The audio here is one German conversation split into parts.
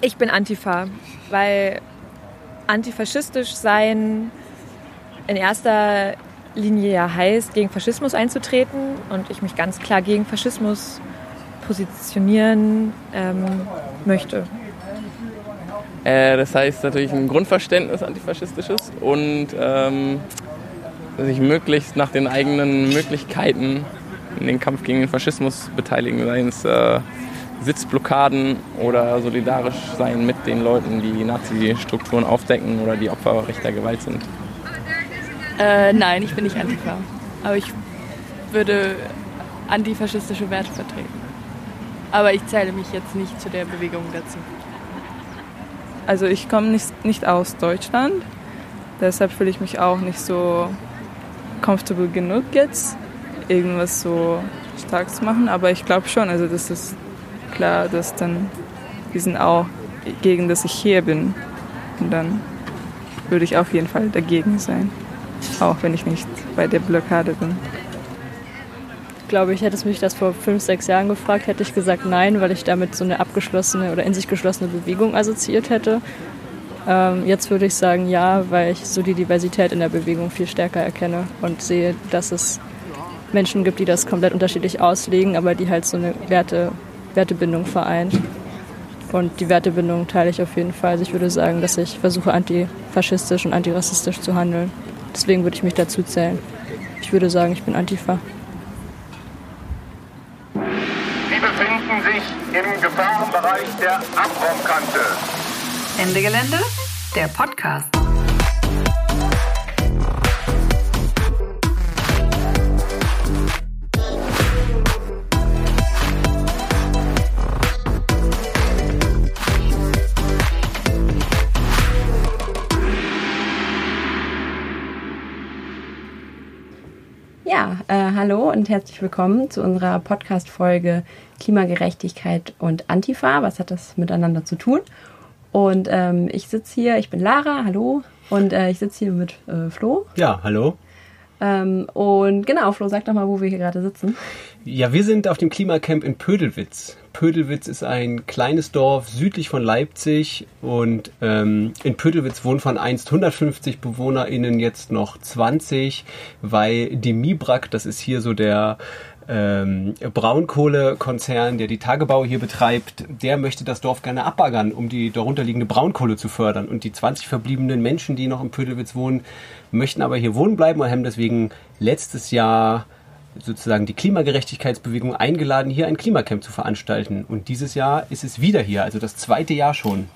Ich bin Antifa, weil antifaschistisch sein in erster Linie ja heißt, gegen Faschismus einzutreten und ich mich ganz klar gegen Faschismus positionieren ähm, möchte. Äh, das heißt natürlich ein Grundverständnis antifaschistisches und ähm, sich möglichst nach den eigenen Möglichkeiten in den Kampf gegen den Faschismus beteiligen, seien es äh, Sitzblockaden oder solidarisch sein mit den Leuten, die Nazi-Strukturen aufdecken oder die Opfer rechter Gewalt sind. Äh, nein, ich bin nicht Antifa. Aber ich würde antifaschistische Werte vertreten. Aber ich zähle mich jetzt nicht zu der Bewegung dazu. Also ich komme nicht, nicht aus Deutschland, deshalb fühle ich mich auch nicht so comfortable genug jetzt, irgendwas so stark zu machen. Aber ich glaube schon, also das ist klar, dass dann die sind auch gegen, dass ich hier bin. Und dann würde ich auf jeden Fall dagegen sein, auch wenn ich nicht bei der Blockade bin glaube ich, hättest mich das vor fünf, sechs Jahren gefragt, hätte ich gesagt nein, weil ich damit so eine abgeschlossene oder in sich geschlossene Bewegung assoziiert hätte. Ähm, jetzt würde ich sagen ja, weil ich so die Diversität in der Bewegung viel stärker erkenne und sehe, dass es Menschen gibt, die das komplett unterschiedlich auslegen, aber die halt so eine Werte, Wertebindung vereint. Und die Wertebindung teile ich auf jeden Fall. Also ich würde sagen, dass ich versuche, antifaschistisch und antirassistisch zu handeln. Deswegen würde ich mich dazu zählen. Ich würde sagen, ich bin Antifa. im Gefahrenbereich der Abraumkante. Ende Gelände, der Podcast. Hallo und herzlich willkommen zu unserer Podcast-Folge Klimagerechtigkeit und Antifa. Was hat das miteinander zu tun? Und ähm, ich sitze hier, ich bin Lara, hallo. Und äh, ich sitze hier mit äh, Flo. Ja, hallo. Ähm, und genau, Flo, sag doch mal, wo wir hier gerade sitzen. Ja, wir sind auf dem Klimacamp in Pödelwitz. Pödelwitz ist ein kleines Dorf südlich von Leipzig und ähm, in Pödelwitz wohnen von einst 150 BewohnerInnen jetzt noch 20, weil die Mibrak, das ist hier so der ähm, Braunkohlekonzern, der die Tagebau hier betreibt, der möchte das Dorf gerne abbaggern, um die darunter liegende Braunkohle zu fördern. Und die 20 verbliebenen Menschen, die noch in Pödelwitz wohnen, möchten aber hier wohnen bleiben und haben deswegen letztes Jahr sozusagen die Klimagerechtigkeitsbewegung eingeladen, hier ein Klimacamp zu veranstalten. Und dieses Jahr ist es wieder hier, also das zweite Jahr schon.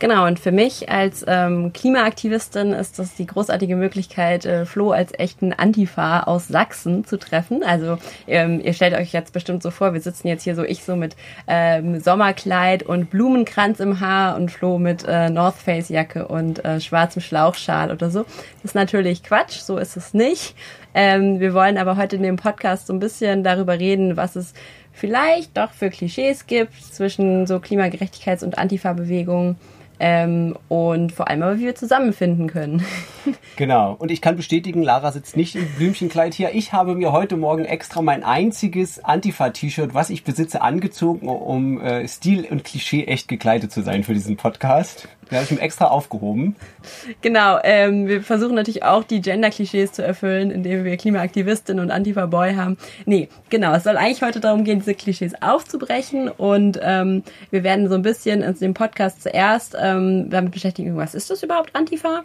Genau, und für mich als ähm, Klimaaktivistin ist das die großartige Möglichkeit, äh, Flo als echten Antifa aus Sachsen zu treffen. Also ähm, ihr stellt euch jetzt bestimmt so vor, wir sitzen jetzt hier so, ich so mit ähm, Sommerkleid und Blumenkranz im Haar und Flo mit äh, North Face Jacke und äh, schwarzem Schlauchschal oder so. Das ist natürlich Quatsch, so ist es nicht. Ähm, wir wollen aber heute in dem Podcast so ein bisschen darüber reden, was es vielleicht doch für Klischees gibt zwischen so Klimagerechtigkeits- und Antifa-Bewegungen ähm, und vor allem aber, wie wir zusammenfinden können. genau. Und ich kann bestätigen, Lara sitzt nicht im Blümchenkleid hier. Ich habe mir heute Morgen extra mein einziges Antifa-T-Shirt, was ich besitze, angezogen, um äh, Stil und Klischee echt gekleidet zu sein für diesen Podcast. Den habe ich mir extra aufgehoben. Genau, ähm, wir versuchen natürlich auch die Gender-Klischees zu erfüllen, indem wir Klimaaktivistin und Antifa-Boy haben. Nee, genau, es soll eigentlich heute darum gehen, diese Klischees aufzubrechen und ähm, wir werden so ein bisschen in dem Podcast zuerst ähm, damit beschäftigen, was ist das überhaupt Antifa?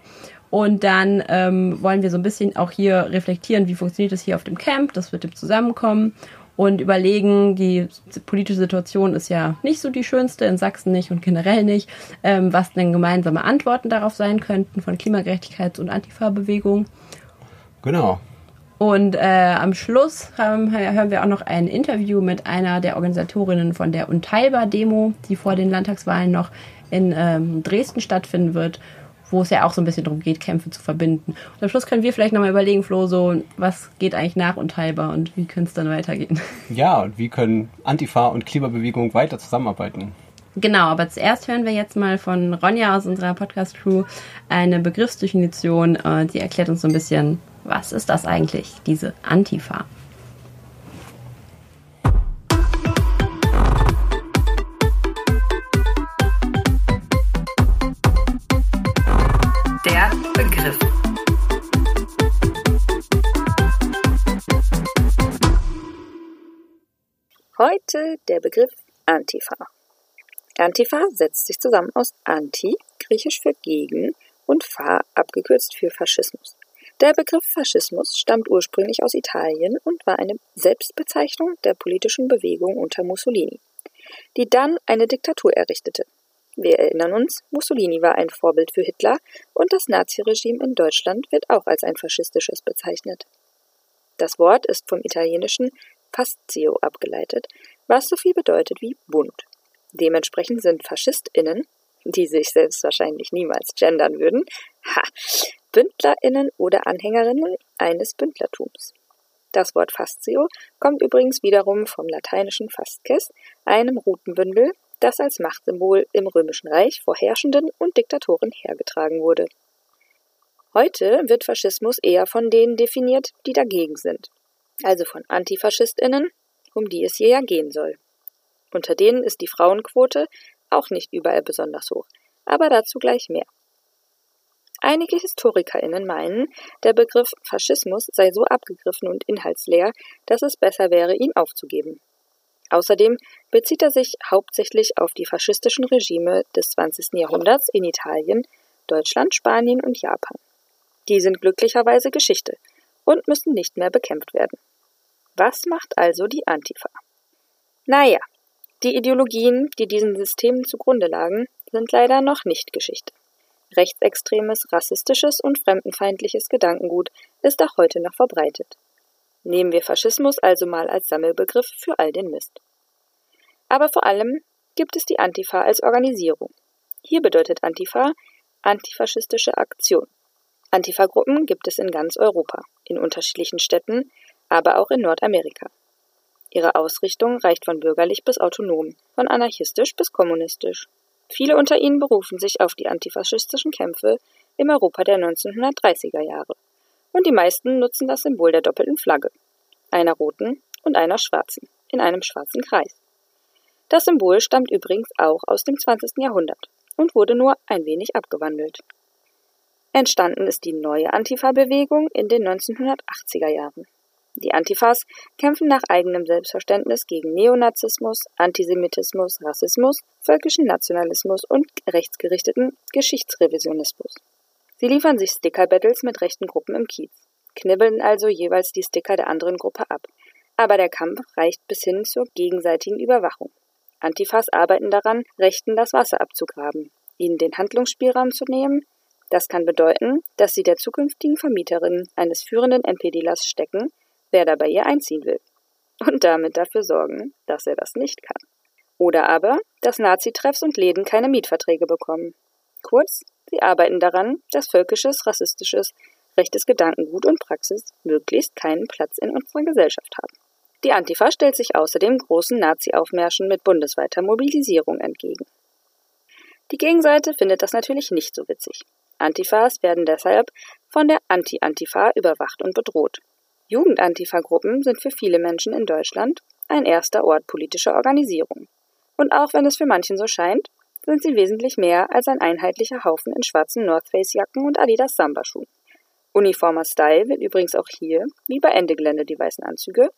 Und dann ähm, wollen wir so ein bisschen auch hier reflektieren, wie funktioniert das hier auf dem Camp, das wird im Zusammenkommen und überlegen, die politische Situation ist ja nicht so die schönste, in Sachsen nicht und generell nicht, ähm, was denn gemeinsame Antworten darauf sein könnten von Klimagerechtigkeits- und Antifa-Bewegung. Genau. Und äh, am Schluss haben, hören wir auch noch ein Interview mit einer der Organisatorinnen von der Unteilbar-Demo, die vor den Landtagswahlen noch in ähm, Dresden stattfinden wird wo es ja auch so ein bisschen darum geht, Kämpfe zu verbinden. Und am Schluss können wir vielleicht nochmal überlegen, Flo, so, was geht eigentlich nach unteilbar und wie könnte es dann weitergehen? Ja, und wie können Antifa und Klimabewegung weiter zusammenarbeiten? Genau, aber zuerst hören wir jetzt mal von Ronja aus unserer Podcast-Crew eine Begriffsdefinition, äh, die erklärt uns so ein bisschen, was ist das eigentlich, diese Antifa? Der Begriff Antifa. Antifa setzt sich zusammen aus Anti, griechisch für gegen, und Fa, abgekürzt für Faschismus. Der Begriff Faschismus stammt ursprünglich aus Italien und war eine Selbstbezeichnung der politischen Bewegung unter Mussolini, die dann eine Diktatur errichtete. Wir erinnern uns, Mussolini war ein Vorbild für Hitler und das Naziregime in Deutschland wird auch als ein faschistisches bezeichnet. Das Wort ist vom italienischen Fastio abgeleitet, was so viel bedeutet wie bunt. Dementsprechend sind FaschistInnen, die sich selbst wahrscheinlich niemals gendern würden, ha, BündlerInnen oder Anhängerinnen eines Bündlertums. Das Wort Fastio kommt übrigens wiederum vom lateinischen Fasces, einem Rutenbündel, das als Machtsymbol im Römischen Reich vor Herrschenden und Diktatoren hergetragen wurde. Heute wird Faschismus eher von denen definiert, die dagegen sind, also von Antifaschistinnen, um die es hier ja gehen soll. Unter denen ist die Frauenquote auch nicht überall besonders hoch, aber dazu gleich mehr. Einige HistorikerInnen meinen, der Begriff Faschismus sei so abgegriffen und inhaltsleer, dass es besser wäre, ihn aufzugeben. Außerdem bezieht er sich hauptsächlich auf die faschistischen Regime des 20. Jahrhunderts in Italien, Deutschland, Spanien und Japan. Die sind glücklicherweise Geschichte und müssen nicht mehr bekämpft werden. Was macht also die Antifa? Naja, die Ideologien, die diesen Systemen zugrunde lagen, sind leider noch nicht Geschichte. Rechtsextremes, rassistisches und fremdenfeindliches Gedankengut ist auch heute noch verbreitet. Nehmen wir Faschismus also mal als Sammelbegriff für all den Mist. Aber vor allem gibt es die Antifa als Organisierung. Hier bedeutet Antifa antifaschistische Aktion. Antifa-Gruppen gibt es in ganz Europa, in unterschiedlichen Städten, aber auch in Nordamerika. Ihre Ausrichtung reicht von bürgerlich bis autonom, von anarchistisch bis kommunistisch. Viele unter ihnen berufen sich auf die antifaschistischen Kämpfe im Europa der 1930er Jahre. Und die meisten nutzen das Symbol der doppelten Flagge, einer roten und einer schwarzen, in einem schwarzen Kreis. Das Symbol stammt übrigens auch aus dem 20. Jahrhundert und wurde nur ein wenig abgewandelt. Entstanden ist die neue Antifa-Bewegung in den 1980er Jahren. Die Antifas kämpfen nach eigenem Selbstverständnis gegen Neonazismus, Antisemitismus, Rassismus, völkischen Nationalismus und rechtsgerichteten Geschichtsrevisionismus. Sie liefern sich Sticker-Battles mit rechten Gruppen im Kiez, knibbeln also jeweils die Sticker der anderen Gruppe ab. Aber der Kampf reicht bis hin zur gegenseitigen Überwachung. Antifas arbeiten daran, Rechten das Wasser abzugraben, ihnen den Handlungsspielraum zu nehmen. Das kann bedeuten, dass sie der zukünftigen Vermieterin eines führenden NPD-Lers stecken, wer da bei ihr einziehen will. Und damit dafür sorgen, dass er das nicht kann. Oder aber, dass Nazi-Treffs und Läden keine Mietverträge bekommen. Kurz, sie arbeiten daran, dass völkisches, rassistisches, rechtes Gedankengut und Praxis möglichst keinen Platz in unserer Gesellschaft haben. Die Antifa stellt sich außerdem großen Nazi-Aufmärschen mit bundesweiter Mobilisierung entgegen. Die Gegenseite findet das natürlich nicht so witzig. Antifas werden deshalb von der Anti-Antifa überwacht und bedroht. Jugendantifa-Gruppen sind für viele Menschen in Deutschland ein erster Ort politischer Organisierung. Und auch wenn es für manchen so scheint, sind sie wesentlich mehr als ein einheitlicher Haufen in schwarzen North Face Jacken und Adidas Samba Schuhen. Uniformer Style wird übrigens auch hier, wie bei Ende Gelände die weißen Anzüge,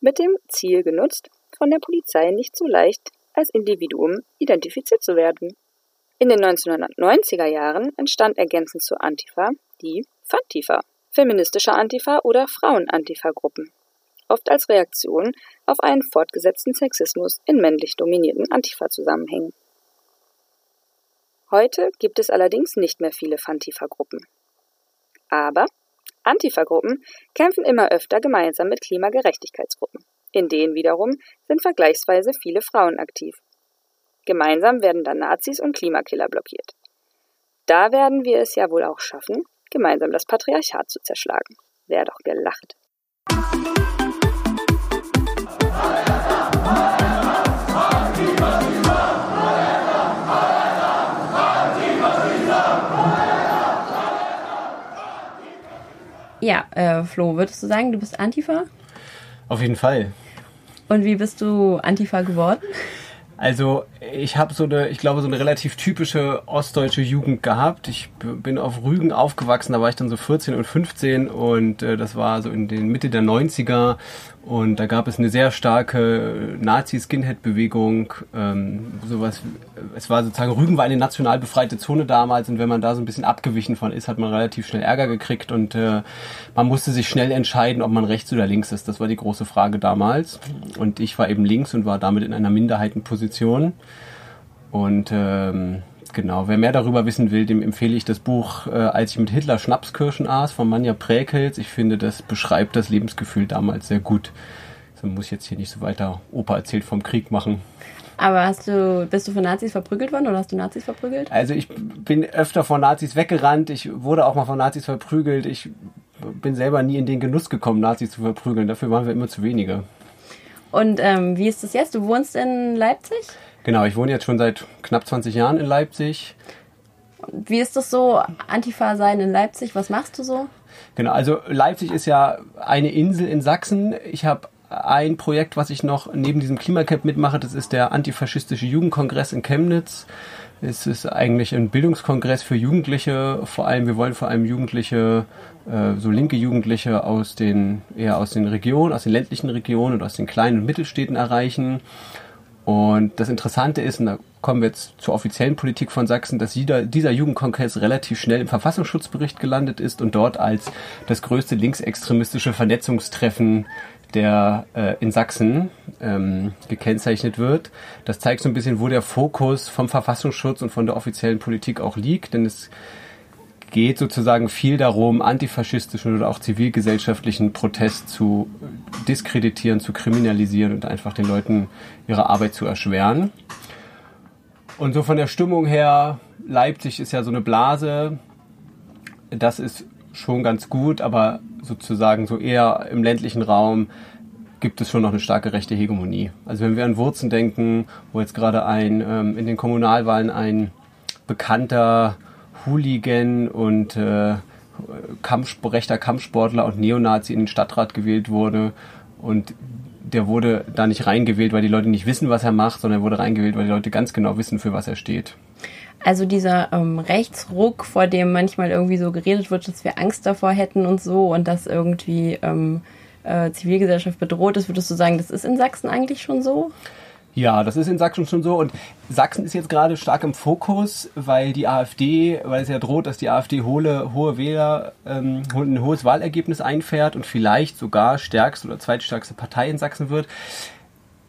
mit dem Ziel genutzt, von der Polizei nicht so leicht als Individuum identifiziert zu werden. In den 1990er Jahren entstand ergänzend zur Antifa die Fantifa, feministische Antifa oder Frauen-Antifa-Gruppen, oft als Reaktion auf einen fortgesetzten Sexismus in männlich dominierten Antifa-Zusammenhängen. Heute gibt es allerdings nicht mehr viele Fantifa-Gruppen. Aber Antifa-Gruppen kämpfen immer öfter gemeinsam mit Klimagerechtigkeitsgruppen. In denen wiederum sind vergleichsweise viele Frauen aktiv. Gemeinsam werden dann Nazis und Klimakiller blockiert. Da werden wir es ja wohl auch schaffen, gemeinsam das Patriarchat zu zerschlagen. Wär doch gelacht. Ja, äh, Flo, würdest du sagen, du bist Antifa? Auf jeden Fall. Und wie bist du Antifa geworden? Also ich habe so eine, ich glaube, so eine relativ typische ostdeutsche Jugend gehabt. Ich bin auf Rügen aufgewachsen, da war ich dann so 14 und 15 und äh, das war so in den Mitte der 90er Und da gab es eine sehr starke Nazi-Skinhead-Bewegung. Ähm, sowas, es war sozusagen, Rügen war eine national befreite Zone damals und wenn man da so ein bisschen abgewichen von ist, hat man relativ schnell Ärger gekriegt und äh, man musste sich schnell entscheiden, ob man rechts oder links ist. Das war die große Frage damals. Und ich war eben links und war damit in einer Minderheitenposition. Und ähm, Genau, wer mehr darüber wissen will, dem empfehle ich das Buch äh, Als ich mit Hitler Schnapskirschen aß von Manja Präkels. Ich finde, das beschreibt das Lebensgefühl damals sehr gut. So muss ich jetzt hier nicht so weiter Opa erzählt vom Krieg machen. Aber hast du, bist du von Nazis verprügelt worden oder hast du Nazis verprügelt? Also ich bin öfter von Nazis weggerannt. Ich wurde auch mal von Nazis verprügelt. Ich bin selber nie in den Genuss gekommen, Nazis zu verprügeln. Dafür waren wir immer zu wenige. Und ähm, wie ist das jetzt? Du wohnst in Leipzig? Genau, ich wohne jetzt schon seit knapp 20 Jahren in Leipzig. Wie ist das so, Antifa sein in Leipzig? Was machst du so? Genau, also Leipzig ist ja eine Insel in Sachsen. Ich habe ein Projekt, was ich noch neben diesem Klimacamp mitmache. Das ist der antifaschistische Jugendkongress in Chemnitz. Es ist eigentlich ein Bildungskongress für Jugendliche. Vor allem, wir wollen vor allem Jugendliche, äh, so linke Jugendliche aus den, eher aus den Regionen, aus den ländlichen Regionen und aus den kleinen und Mittelstädten erreichen. Und das Interessante ist, und da kommen wir jetzt zur offiziellen Politik von Sachsen, dass dieser, dieser Jugendkongress relativ schnell im Verfassungsschutzbericht gelandet ist und dort als das größte linksextremistische Vernetzungstreffen der äh, in Sachsen ähm, gekennzeichnet wird. Das zeigt so ein bisschen, wo der Fokus vom Verfassungsschutz und von der offiziellen Politik auch liegt, denn es geht sozusagen viel darum, antifaschistischen oder auch zivilgesellschaftlichen Protest zu diskreditieren, zu kriminalisieren und einfach den Leuten ihre Arbeit zu erschweren. Und so von der Stimmung her, Leipzig ist ja so eine Blase, das ist schon ganz gut, aber sozusagen so eher im ländlichen Raum gibt es schon noch eine starke rechte Hegemonie. Also wenn wir an Wurzen denken, wo jetzt gerade ein ähm, in den Kommunalwahlen ein bekannter Hooligan und äh, Kampf, rechter Kampfsportler und Neonazi in den Stadtrat gewählt wurde. Und der wurde da nicht reingewählt, weil die Leute nicht wissen, was er macht, sondern er wurde reingewählt, weil die Leute ganz genau wissen, für was er steht. Also dieser ähm, Rechtsruck, vor dem manchmal irgendwie so geredet wird, dass wir Angst davor hätten und so und dass irgendwie ähm, äh, Zivilgesellschaft bedroht ist, würdest du sagen, das ist in Sachsen eigentlich schon so? Ja, das ist in Sachsen schon so. Und Sachsen ist jetzt gerade stark im Fokus, weil die AfD, weil es ja droht, dass die AfD hohe, hohe Wähler, ähm, ein hohes Wahlergebnis einfährt und vielleicht sogar stärkste oder zweitstärkste Partei in Sachsen wird.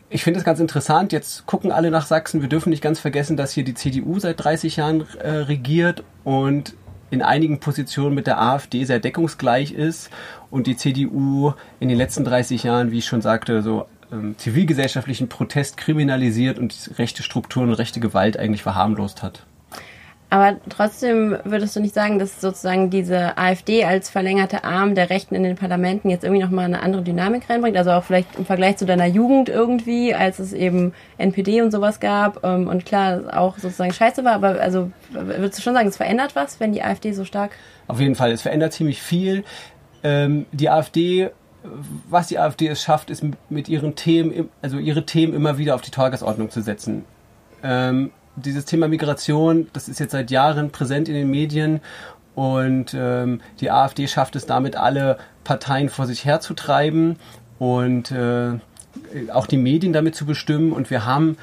Ich finde es ganz interessant. Jetzt gucken alle nach Sachsen. Wir dürfen nicht ganz vergessen, dass hier die CDU seit 30 Jahren äh, regiert und in einigen Positionen mit der AfD sehr deckungsgleich ist und die CDU in den letzten 30 Jahren, wie ich schon sagte, so ähm, zivilgesellschaftlichen Protest kriminalisiert und rechte Strukturen und rechte Gewalt eigentlich verharmlost hat. Aber trotzdem würdest du nicht sagen, dass sozusagen diese AfD als verlängerte Arm der Rechten in den Parlamenten jetzt irgendwie nochmal eine andere Dynamik reinbringt? Also auch vielleicht im Vergleich zu deiner Jugend irgendwie, als es eben NPD und sowas gab ähm, und klar auch sozusagen scheiße war, aber also würdest du schon sagen, es verändert was, wenn die AfD so stark? Auf jeden Fall, es verändert ziemlich viel. Ähm, die AfD was die AfD es schafft, ist mit ihren Themen, also ihre Themen immer wieder auf die Tagesordnung zu setzen. Ähm, dieses Thema Migration, das ist jetzt seit Jahren präsent in den Medien und ähm, die AfD schafft es damit, alle Parteien vor sich herzutreiben und äh, auch die Medien damit zu bestimmen. Und wir haben,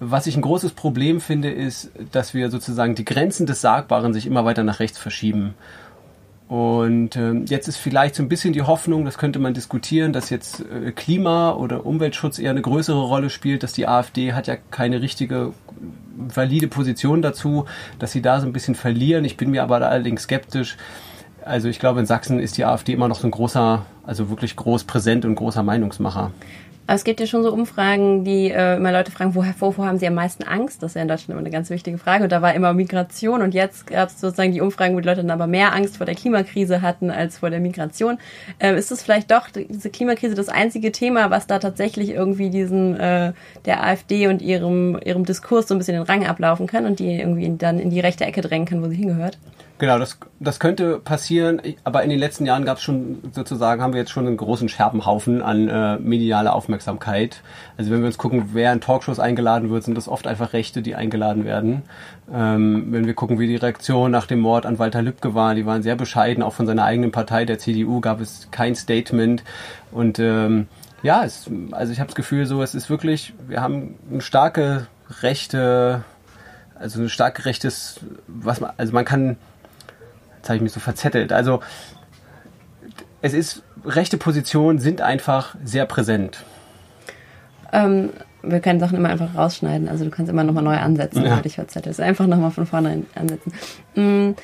was ich ein großes Problem finde, ist, dass wir sozusagen die Grenzen des Sagbaren sich immer weiter nach rechts verschieben. Und äh, jetzt ist vielleicht so ein bisschen die Hoffnung, das könnte man diskutieren, dass jetzt äh, Klima- oder Umweltschutz eher eine größere Rolle spielt, dass die AfD hat ja keine richtige valide Position dazu, dass sie da so ein bisschen verlieren. Ich bin mir aber allerdings skeptisch. Also ich glaube, in Sachsen ist die AfD immer noch so ein großer, also wirklich groß präsent und großer Meinungsmacher. Aber es gibt ja schon so Umfragen, die äh, immer Leute fragen, woher, wovor haben sie am meisten Angst? Das ist ja in Deutschland immer eine ganz wichtige Frage. Und da war immer Migration und jetzt gab es sozusagen die Umfragen, wo die Leute dann aber mehr Angst vor der Klimakrise hatten als vor der Migration. Äh, ist es vielleicht doch diese Klimakrise das einzige Thema, was da tatsächlich irgendwie diesen äh, der AfD und ihrem ihrem Diskurs so ein bisschen den Rang ablaufen kann und die irgendwie dann in die rechte Ecke drängen kann, wo sie hingehört? Genau, das, das könnte passieren, aber in den letzten Jahren gab es schon sozusagen, haben wir jetzt schon einen großen Scherbenhaufen an äh, medialer Aufmerksamkeit. Also wenn wir uns gucken, wer in Talkshows eingeladen wird, sind das oft einfach Rechte, die eingeladen werden. Ähm, wenn wir gucken, wie die Reaktion nach dem Mord an Walter Lübcke war, die waren sehr bescheiden, auch von seiner eigenen Partei, der CDU, gab es kein Statement. Und ähm, Ja, es, also ich habe das Gefühl, so es ist wirklich, wir haben eine starke rechte, also ein stark rechtes, was man, also man kann, jetzt habe ich mich so verzettelt, also es ist, rechte Positionen sind einfach sehr präsent. Ähm, wir können Sachen immer einfach rausschneiden, also du kannst immer nochmal neu ansetzen, Ja. du dich verzettelst. Einfach nochmal von vorne ansetzen.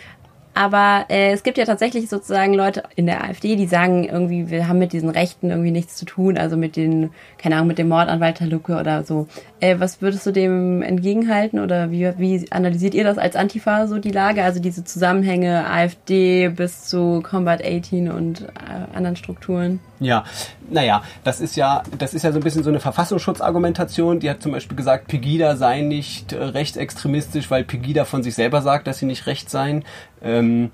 Aber äh, es gibt ja tatsächlich sozusagen Leute in der AfD, die sagen irgendwie, wir haben mit diesen Rechten irgendwie nichts zu tun, also mit den, keine Ahnung, mit dem Mord an Walter Lucke oder so. Äh, was würdest du dem entgegenhalten oder wie, wie analysiert ihr das als Antifa so die Lage? Also diese Zusammenhänge AfD bis zu Combat 18 und äh, anderen Strukturen? Ja, naja, das ist ja, das ist ja so ein bisschen so eine Verfassungsschutzargumentation. Die hat zum Beispiel gesagt, Pegida sei nicht äh, rechtsextremistisch, weil Pegida von sich selber sagt, dass sie nicht rechts seien. Ähm,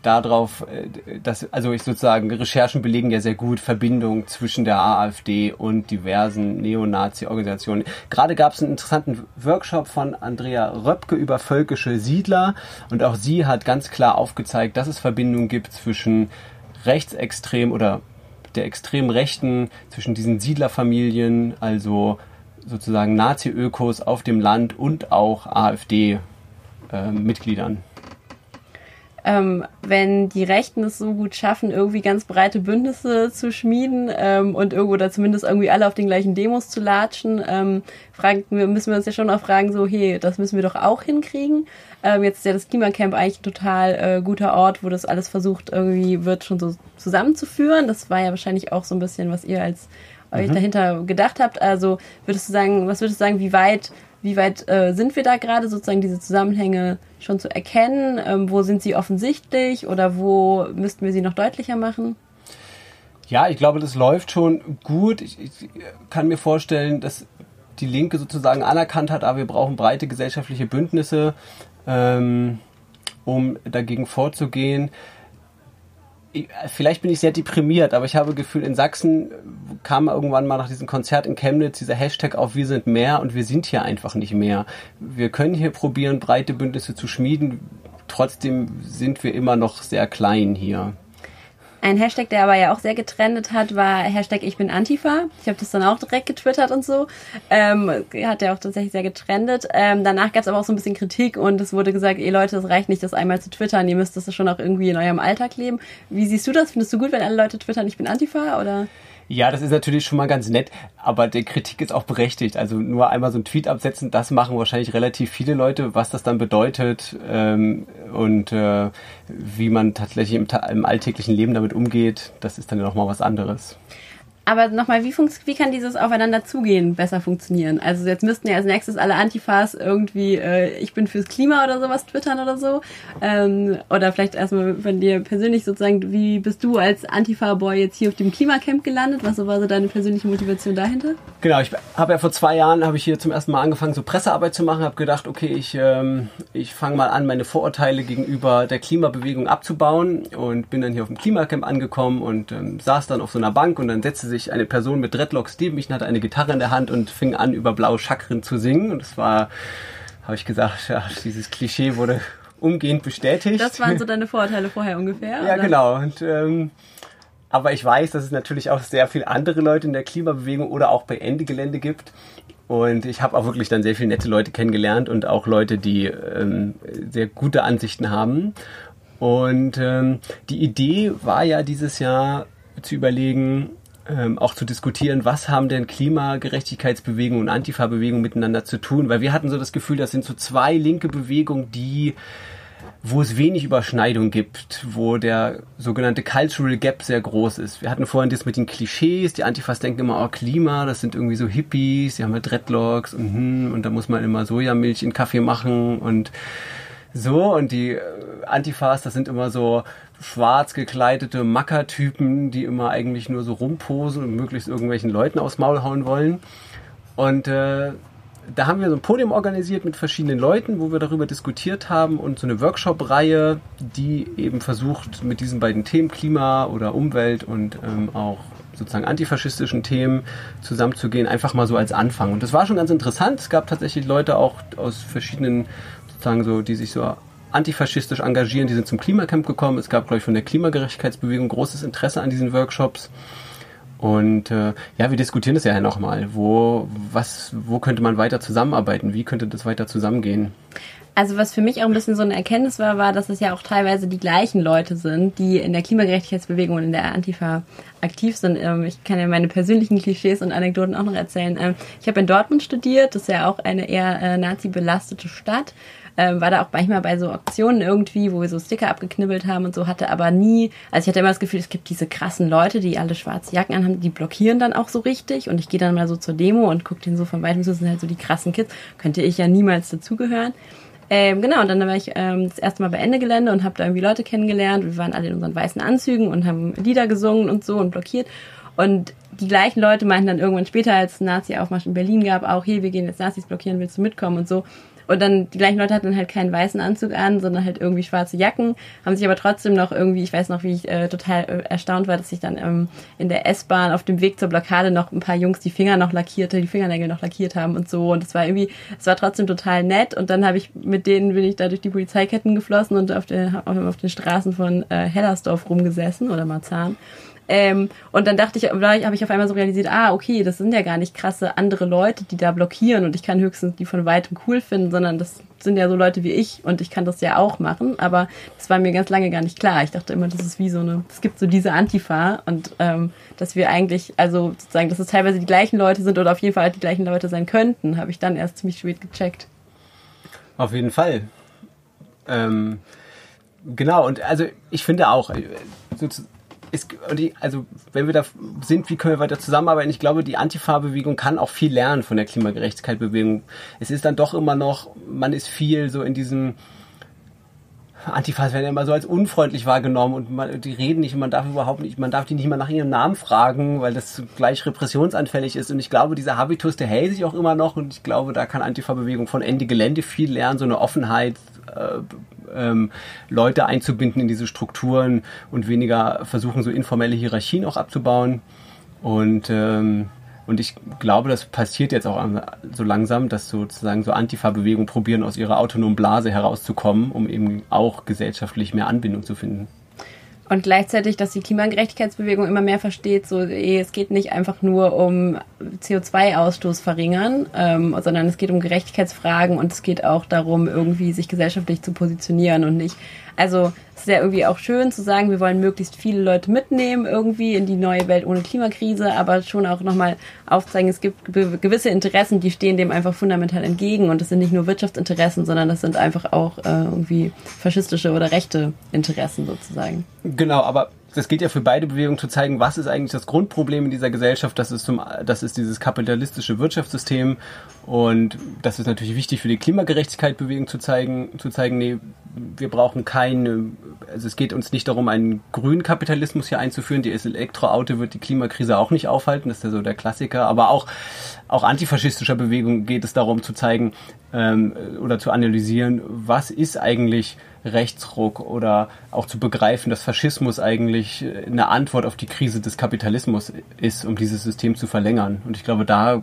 darauf, äh, dass, also ich sozusagen, Recherchen belegen ja sehr gut Verbindung zwischen der AfD und diversen Neonazi-Organisationen. Gerade gab es einen interessanten Workshop von Andrea Röpke über völkische Siedler und auch sie hat ganz klar aufgezeigt, dass es Verbindungen gibt zwischen rechtsextrem oder der extrem Rechten, zwischen diesen Siedlerfamilien, also sozusagen Nazi-Ökos auf dem Land und auch AfD-Mitgliedern. Ähm, wenn die Rechten es so gut schaffen, irgendwie ganz breite Bündnisse zu schmieden ähm, und irgendwo oder zumindest irgendwie alle auf den gleichen Demos zu latschen, ähm, fragen, müssen wir uns ja schon auch fragen, so, hey, das müssen wir doch auch hinkriegen. Ähm, jetzt ist ja das Klimacamp eigentlich ein total äh, guter Ort, wo das alles versucht, irgendwie wird schon so zusammenzuführen. Das war ja wahrscheinlich auch so ein bisschen, was ihr als euch Mhm. dahinter gedacht habt. Also würdest du sagen, was würdest du sagen, wie weit, wie weit äh, sind wir da gerade sozusagen diese Zusammenhänge schon zu erkennen? Ähm, wo sind sie offensichtlich oder wo müssten wir sie noch deutlicher machen? Ja, ich glaube, das läuft schon gut. Ich, ich kann mir vorstellen, dass die Linke sozusagen anerkannt hat, aber wir brauchen breite gesellschaftliche Bündnisse, ähm, um dagegen vorzugehen. Ich, vielleicht bin ich sehr deprimiert, aber ich habe Gefühl, in Sachsen kam irgendwann mal nach diesem Konzert in Chemnitz dieser Hashtag auf Wir sind mehr und wir sind hier einfach nicht mehr. Wir können hier probieren, breite Bündnisse zu schmieden. Trotzdem sind wir immer noch sehr klein hier. Ein Hashtag, der aber ja auch sehr getrendet hat, war Hashtag Ich bin Antifa. Ich habe das dann auch direkt getwittert und so. Ähm, hat ja auch tatsächlich sehr getrendet. Ähm, danach gab es aber auch so ein bisschen Kritik und es wurde gesagt, ihr Leute, es reicht nicht, das einmal zu twittern, ihr müsst das schon auch irgendwie in eurem Alltag leben. Wie siehst du das? Findest du gut, wenn alle Leute twittern, ich bin Antifa? Oder? Ja, das ist natürlich schon mal ganz nett, aber die Kritik ist auch berechtigt. Also nur einmal so einen Tweet absetzen, das machen wahrscheinlich relativ viele Leute. Was das dann bedeutet ähm, und äh, wie man tatsächlich im, im alltäglichen Leben damit umgeht, das ist dann ja nochmal was anderes. Aber nochmal, wie, wie kann dieses Aufeinander zugehen besser funktionieren? Also jetzt müssten ja als nächstes alle Antifas irgendwie, äh, ich bin fürs Klima oder sowas twittern oder so. Ähm, oder vielleicht erstmal von dir persönlich sozusagen, wie bist du als Antifa-Boy jetzt hier auf dem Klimacamp gelandet? Was war so deine persönliche Motivation dahinter? Genau, ich habe ja vor zwei Jahren habe ich hier zum ersten Mal angefangen, so Pressearbeit zu machen. Habe gedacht, okay, ich ähm, ich fange mal an, meine Vorurteile gegenüber der Klimabewegung abzubauen und bin dann hier auf dem Klimacamp angekommen und ähm, saß dann auf so einer Bank und dann setzte sich eine Person mit Dreadlocks neben mich und hatte eine Gitarre in der Hand und fing an, über blaue Chakren zu singen. Und das war, habe ich gesagt, ja, dieses Klischee wurde umgehend bestätigt. Das waren so deine Vorurteile vorher ungefähr? Ja, oder? genau. Und, ähm, aber ich weiß, dass es natürlich auch sehr viele andere Leute in der Klimabewegung oder auch bei Ende Gelände gibt. Und ich habe auch wirklich dann sehr viele nette Leute kennengelernt und auch Leute, die ähm, sehr gute Ansichten haben. Und ähm, die Idee war ja dieses Jahr zu überlegen, ähm, auch zu diskutieren, was haben denn Klimagerechtigkeitsbewegung und Antifa-Bewegung miteinander zu tun, weil wir hatten so das Gefühl, das sind so zwei linke Bewegungen, die wo es wenig Überschneidung gibt, wo der sogenannte Cultural Gap sehr groß ist. Wir hatten vorhin das mit den Klischees, die Antifas denken immer, oh Klima, das sind irgendwie so Hippies, die haben ja Dreadlocks und, hm, und da muss man immer Sojamilch in Kaffee machen und so und die äh, Antifas, das sind immer so schwarz gekleidete Mackertypen, die immer eigentlich nur so rumposen und möglichst irgendwelchen Leuten aufs Maul hauen wollen. Und äh, da haben wir so ein Podium organisiert mit verschiedenen Leuten, wo wir darüber diskutiert haben und so eine Workshop-Reihe, die eben versucht, mit diesen beiden Themen Klima oder Umwelt und ähm, auch sozusagen antifaschistischen Themen zusammenzugehen, einfach mal so als Anfang. Und das war schon ganz interessant. Es gab tatsächlich Leute auch aus verschiedenen, sozusagen so, die sich so antifaschistisch engagieren, die sind zum Klimacamp gekommen. Es gab, glaube ich, von der Klimagerechtigkeitsbewegung großes Interesse an diesen Workshops. Und äh, ja, wir diskutieren das ja nochmal. Wo, was, wo könnte man weiter zusammenarbeiten? Wie könnte das weiter zusammengehen? Also was für mich auch ein bisschen so eine Erkenntnis war, war, dass es ja auch teilweise die gleichen Leute sind, die in der Klimagerechtigkeitsbewegung und in der Antifa aktiv sind. Ähm, ich kann ja meine persönlichen Klischees und Anekdoten auch noch erzählen. Ähm, ich habe in Dortmund studiert, das ist ja auch eine eher äh, nazi-belastete Stadt. Ähm, war da auch manchmal bei so Aktionen irgendwie, wo wir so Sticker abgeknibbelt haben und so, hatte aber nie, also ich hatte immer das Gefühl, es gibt diese krassen Leute, die alle schwarze Jacken anhaben, die blockieren dann auch so richtig und ich gehe dann mal so zur Demo und gucke den so von weitem, so sind halt so die krassen Kids, könnte ich ja niemals dazugehören. Ähm, genau, und dann war ich ähm, das erste Mal bei Ende Gelände und habe da irgendwie Leute kennengelernt. Wir waren alle in unseren weißen Anzügen und haben Lieder gesungen und so und blockiert. Und die gleichen Leute meinten dann irgendwann später, als Nazi-Aufmarsch in Berlin gab, auch, hey, wir gehen jetzt Nazis blockieren, willst du mitkommen und so. Und dann, die gleichen Leute hatten halt keinen weißen Anzug an, sondern halt irgendwie schwarze Jacken, haben sich aber trotzdem noch irgendwie, ich weiß noch, wie ich äh, total äh, erstaunt war, dass sich dann ähm, in der S-Bahn auf dem Weg zur Blockade noch ein paar Jungs die Finger noch lackierte, die Fingernägel noch lackiert haben und so. Und es war irgendwie, es war trotzdem total nett. Und dann habe ich, mit denen bin ich da durch die Polizeiketten geflossen und auf, der, auf, auf den Straßen von äh, Hellersdorf rumgesessen oder Marzahn. Ähm, und dann dachte ich, habe ich auf einmal so realisiert, ah, okay, das sind ja gar nicht krasse andere Leute, die da blockieren und ich kann höchstens die von weitem cool finden, sondern das sind ja so Leute wie ich und ich kann das ja auch machen. Aber das war mir ganz lange gar nicht klar. Ich dachte immer, das ist wie so eine, es gibt so diese Antifa und ähm, dass wir eigentlich, also sozusagen, dass es teilweise die gleichen Leute sind oder auf jeden Fall die gleichen Leute sein könnten, habe ich dann erst ziemlich spät gecheckt. Auf jeden Fall. Ähm, genau, und also ich finde auch, äh, ist, also wenn wir da sind, wie können wir weiter zusammenarbeiten? Ich glaube, die Antifa-Bewegung kann auch viel lernen von der Klimagerechtigkeit-Bewegung. Es ist dann doch immer noch, man ist viel so in diesem Antifas werden immer so als unfreundlich wahrgenommen und man, die reden nicht und man darf überhaupt nicht, man darf die nicht mal nach ihrem Namen fragen, weil das gleich repressionsanfällig ist. Und ich glaube, dieser Habitus, der hält sich auch immer noch und ich glaube, da kann Antifa-Bewegung von Ende Gelände viel lernen, so eine Offenheit, ähm, Leute einzubinden in diese Strukturen und weniger versuchen, so informelle Hierarchien auch abzubauen. Und ähm, und ich glaube, das passiert jetzt auch so langsam, dass sozusagen so Antifa-Bewegungen probieren, aus ihrer autonomen Blase herauszukommen, um eben auch gesellschaftlich mehr Anbindung zu finden. Und gleichzeitig, dass die Klimagerechtigkeitsbewegung immer mehr versteht, so eh, es geht nicht einfach nur um CO2-Ausstoß verringern, ähm, sondern es geht um Gerechtigkeitsfragen und es geht auch darum, irgendwie sich gesellschaftlich zu positionieren und nicht also es ist ja irgendwie auch schön zu sagen, wir wollen möglichst viele Leute mitnehmen irgendwie in die neue Welt ohne Klimakrise, aber schon auch nochmal aufzeigen, es gibt gewisse Interessen, die stehen dem einfach fundamental entgegen und das sind nicht nur Wirtschaftsinteressen, sondern das sind einfach auch äh, irgendwie faschistische oder rechte Interessen sozusagen. Genau, aber das gilt ja für beide Bewegungen zu zeigen, was ist eigentlich das Grundproblem in dieser Gesellschaft. Das ist, zum, das ist dieses kapitalistische Wirtschaftssystem. Und das ist natürlich wichtig für die Klimagerechtigkeit-Bewegung zu zeigen, zu zeigen, nee, wir brauchen keine, also es geht uns nicht darum, einen grünen Kapitalismus hier einzuführen. Die Elektroauto wird die Klimakrise auch nicht aufhalten, das ist ja so der Klassiker. Aber auch, auch antifaschistischer Bewegung geht es darum zu zeigen ähm, oder zu analysieren, was ist eigentlich Rechtsruck oder auch zu begreifen, dass Faschismus eigentlich eine Antwort auf die Krise des Kapitalismus ist, um dieses System zu verlängern. Und ich glaube, da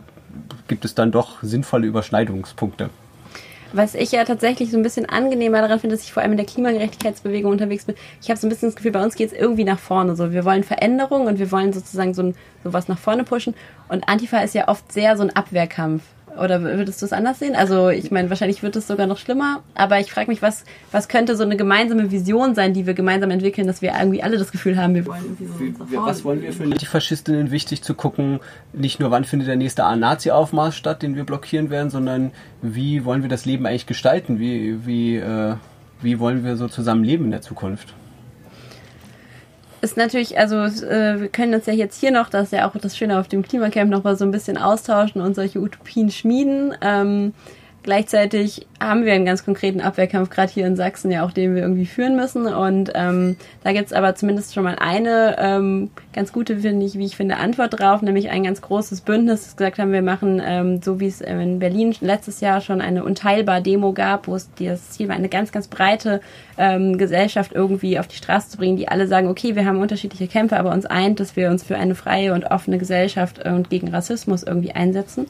gibt es dann doch sinnvolle Überschneidungspunkte. Was ich ja tatsächlich so ein bisschen angenehmer daran finde, dass ich vor allem in der Klimagerechtigkeitsbewegung unterwegs bin. Ich habe so ein bisschen das Gefühl, bei uns geht es irgendwie nach vorne. So, wir wollen Veränderung und wir wollen sozusagen so, ein, so was nach vorne pushen. Und Antifa ist ja oft sehr so ein Abwehrkampf. Oder würdest du es anders sehen? Also ich meine, wahrscheinlich wird es sogar noch schlimmer, aber ich frage mich, was, was könnte so eine gemeinsame Vision sein, die wir gemeinsam entwickeln, dass wir irgendwie alle das Gefühl haben, wir wollen irgendwie so wir, Was wollen wir für die Faschistinnen wichtig zu gucken, nicht nur wann findet der nächste Nazi-Aufmarsch statt, den wir blockieren werden, sondern wie wollen wir das Leben eigentlich gestalten? Wie, wie, äh, wie wollen wir so zusammen leben in der Zukunft? Ist natürlich, also äh, wir können uns ja jetzt hier noch, das ist ja auch das Schöne auf dem Klimacamp, noch mal so ein bisschen austauschen und solche Utopien schmieden. Ähm, Gleichzeitig haben wir einen ganz konkreten Abwehrkampf, gerade hier in Sachsen, ja auch den wir irgendwie führen müssen. Und ähm, da gibt's aber zumindest schon mal eine ähm, ganz gute, finde ich, wie ich finde, Antwort drauf, nämlich ein ganz großes Bündnis, das gesagt haben, wir machen, ähm, so wie es in Berlin letztes Jahr schon eine unteilbar Demo gab, wo es das Ziel war, eine ganz, ganz breite ähm, Gesellschaft irgendwie auf die Straße zu bringen, die alle sagen, okay, wir haben unterschiedliche Kämpfe, aber uns eint, dass wir uns für eine freie und offene Gesellschaft und gegen Rassismus irgendwie einsetzen.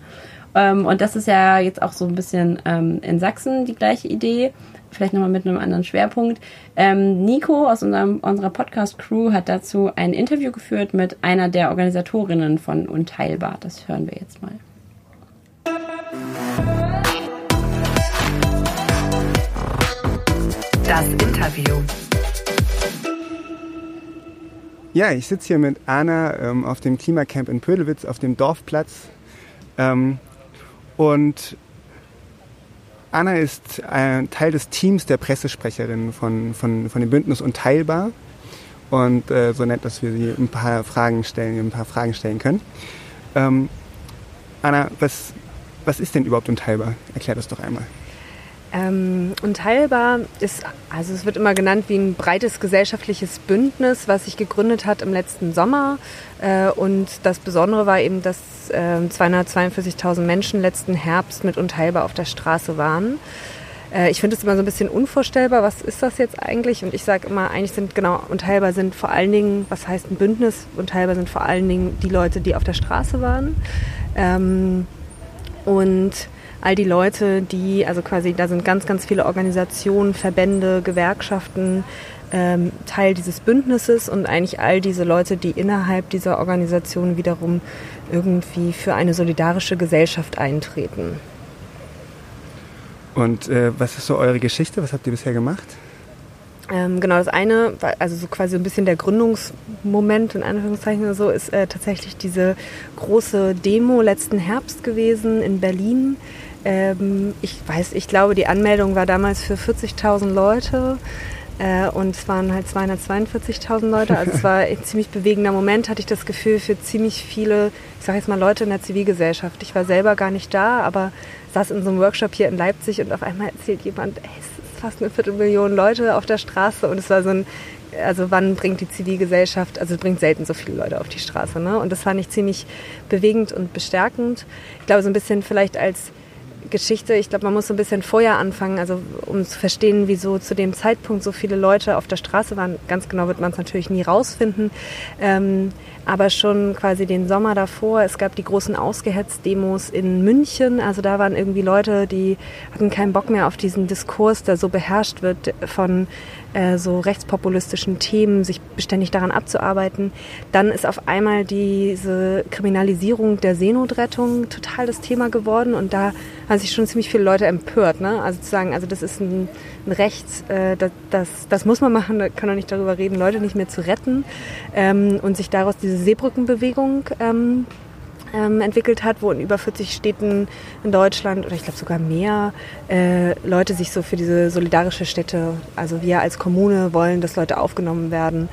Ähm, und das ist ja jetzt auch so ein bisschen ähm, in Sachsen die gleiche Idee vielleicht nochmal mit einem anderen Schwerpunkt. Ähm, Nico aus unserem, unserer Podcast-Crew hat dazu ein Interview geführt mit einer der Organisatorinnen von Unteilbar. Das hören wir jetzt mal. Das Interview. Ja, ich sitze hier mit Anna ähm, auf dem Klimacamp in Pödelwitz auf dem Dorfplatz. Ähm, und Anna ist ein Teil des Teams der Pressesprecherin von, von, von dem Bündnis Unteilbar. Und äh, so nett, dass wir sie ein paar Fragen stellen, ein paar Fragen stellen können. Ähm, Anna, was, was ist denn überhaupt Unteilbar? Erklär das doch einmal. Ähm, unteilbar ist, also es wird immer genannt wie ein breites gesellschaftliches Bündnis, was sich gegründet hat im letzten Sommer. Äh, und das Besondere war eben, dass äh, 242.000 Menschen letzten Herbst mit Unteilbar auf der Straße waren. Äh, ich finde es immer so ein bisschen unvorstellbar, was ist das jetzt eigentlich? Und ich sage immer, eigentlich sind genau, Unteilbar sind vor allen Dingen, was heißt ein Bündnis? Unteilbar sind vor allen Dingen die Leute, die auf der Straße waren. Ähm, und all die Leute, die, also quasi, da sind ganz, ganz viele Organisationen, Verbände, Gewerkschaften ähm, Teil dieses Bündnisses und eigentlich all diese Leute, die innerhalb dieser Organisation wiederum irgendwie für eine solidarische Gesellschaft eintreten. Und äh, was ist so eure Geschichte? Was habt ihr bisher gemacht? Ähm, genau, das eine, also so quasi ein bisschen der Gründungsmoment in Anführungszeichen oder so, ist äh, tatsächlich diese große Demo letzten Herbst gewesen in Berlin, ähm, ich weiß, ich glaube, die Anmeldung war damals für 40.000 Leute. Äh, und es waren halt 242.000 Leute. Also es war ein ziemlich bewegender Moment, hatte ich das Gefühl, für ziemlich viele, ich sage jetzt mal Leute in der Zivilgesellschaft. Ich war selber gar nicht da, aber saß in so einem Workshop hier in Leipzig und auf einmal erzählt jemand, ey, es ist fast eine Viertelmillion Leute auf der Straße und es war so ein, also wann bringt die Zivilgesellschaft, also bringt selten so viele Leute auf die Straße. Ne? Und das fand ich ziemlich bewegend und bestärkend. Ich glaube, so ein bisschen vielleicht als Geschichte, ich glaube, man muss so ein bisschen vorher anfangen, also um zu verstehen, wieso zu dem Zeitpunkt so viele Leute auf der Straße waren. Ganz genau wird man es natürlich nie rausfinden. Ähm, aber schon quasi den Sommer davor, es gab die großen Ausgehetzt-Demos in München. Also da waren irgendwie Leute, die hatten keinen Bock mehr auf diesen Diskurs, der so beherrscht wird von äh, so rechtspopulistischen Themen, sich beständig daran abzuarbeiten. Dann ist auf einmal diese Kriminalisierung der Seenotrettung total das Thema geworden und da haben sich schon ziemlich viele Leute empört. Ne? Also zu sagen, also das ist ein, ein Recht, äh, das, das, das muss man machen, da kann man nicht darüber reden, Leute nicht mehr zu retten ähm, und sich daraus diese Seebrückenbewegung ähm, ähm, entwickelt hat, wo in über 40 Städten in Deutschland oder ich glaube sogar mehr äh, Leute sich so für diese solidarische Städte, also wir als Kommune wollen, dass Leute aufgenommen werden.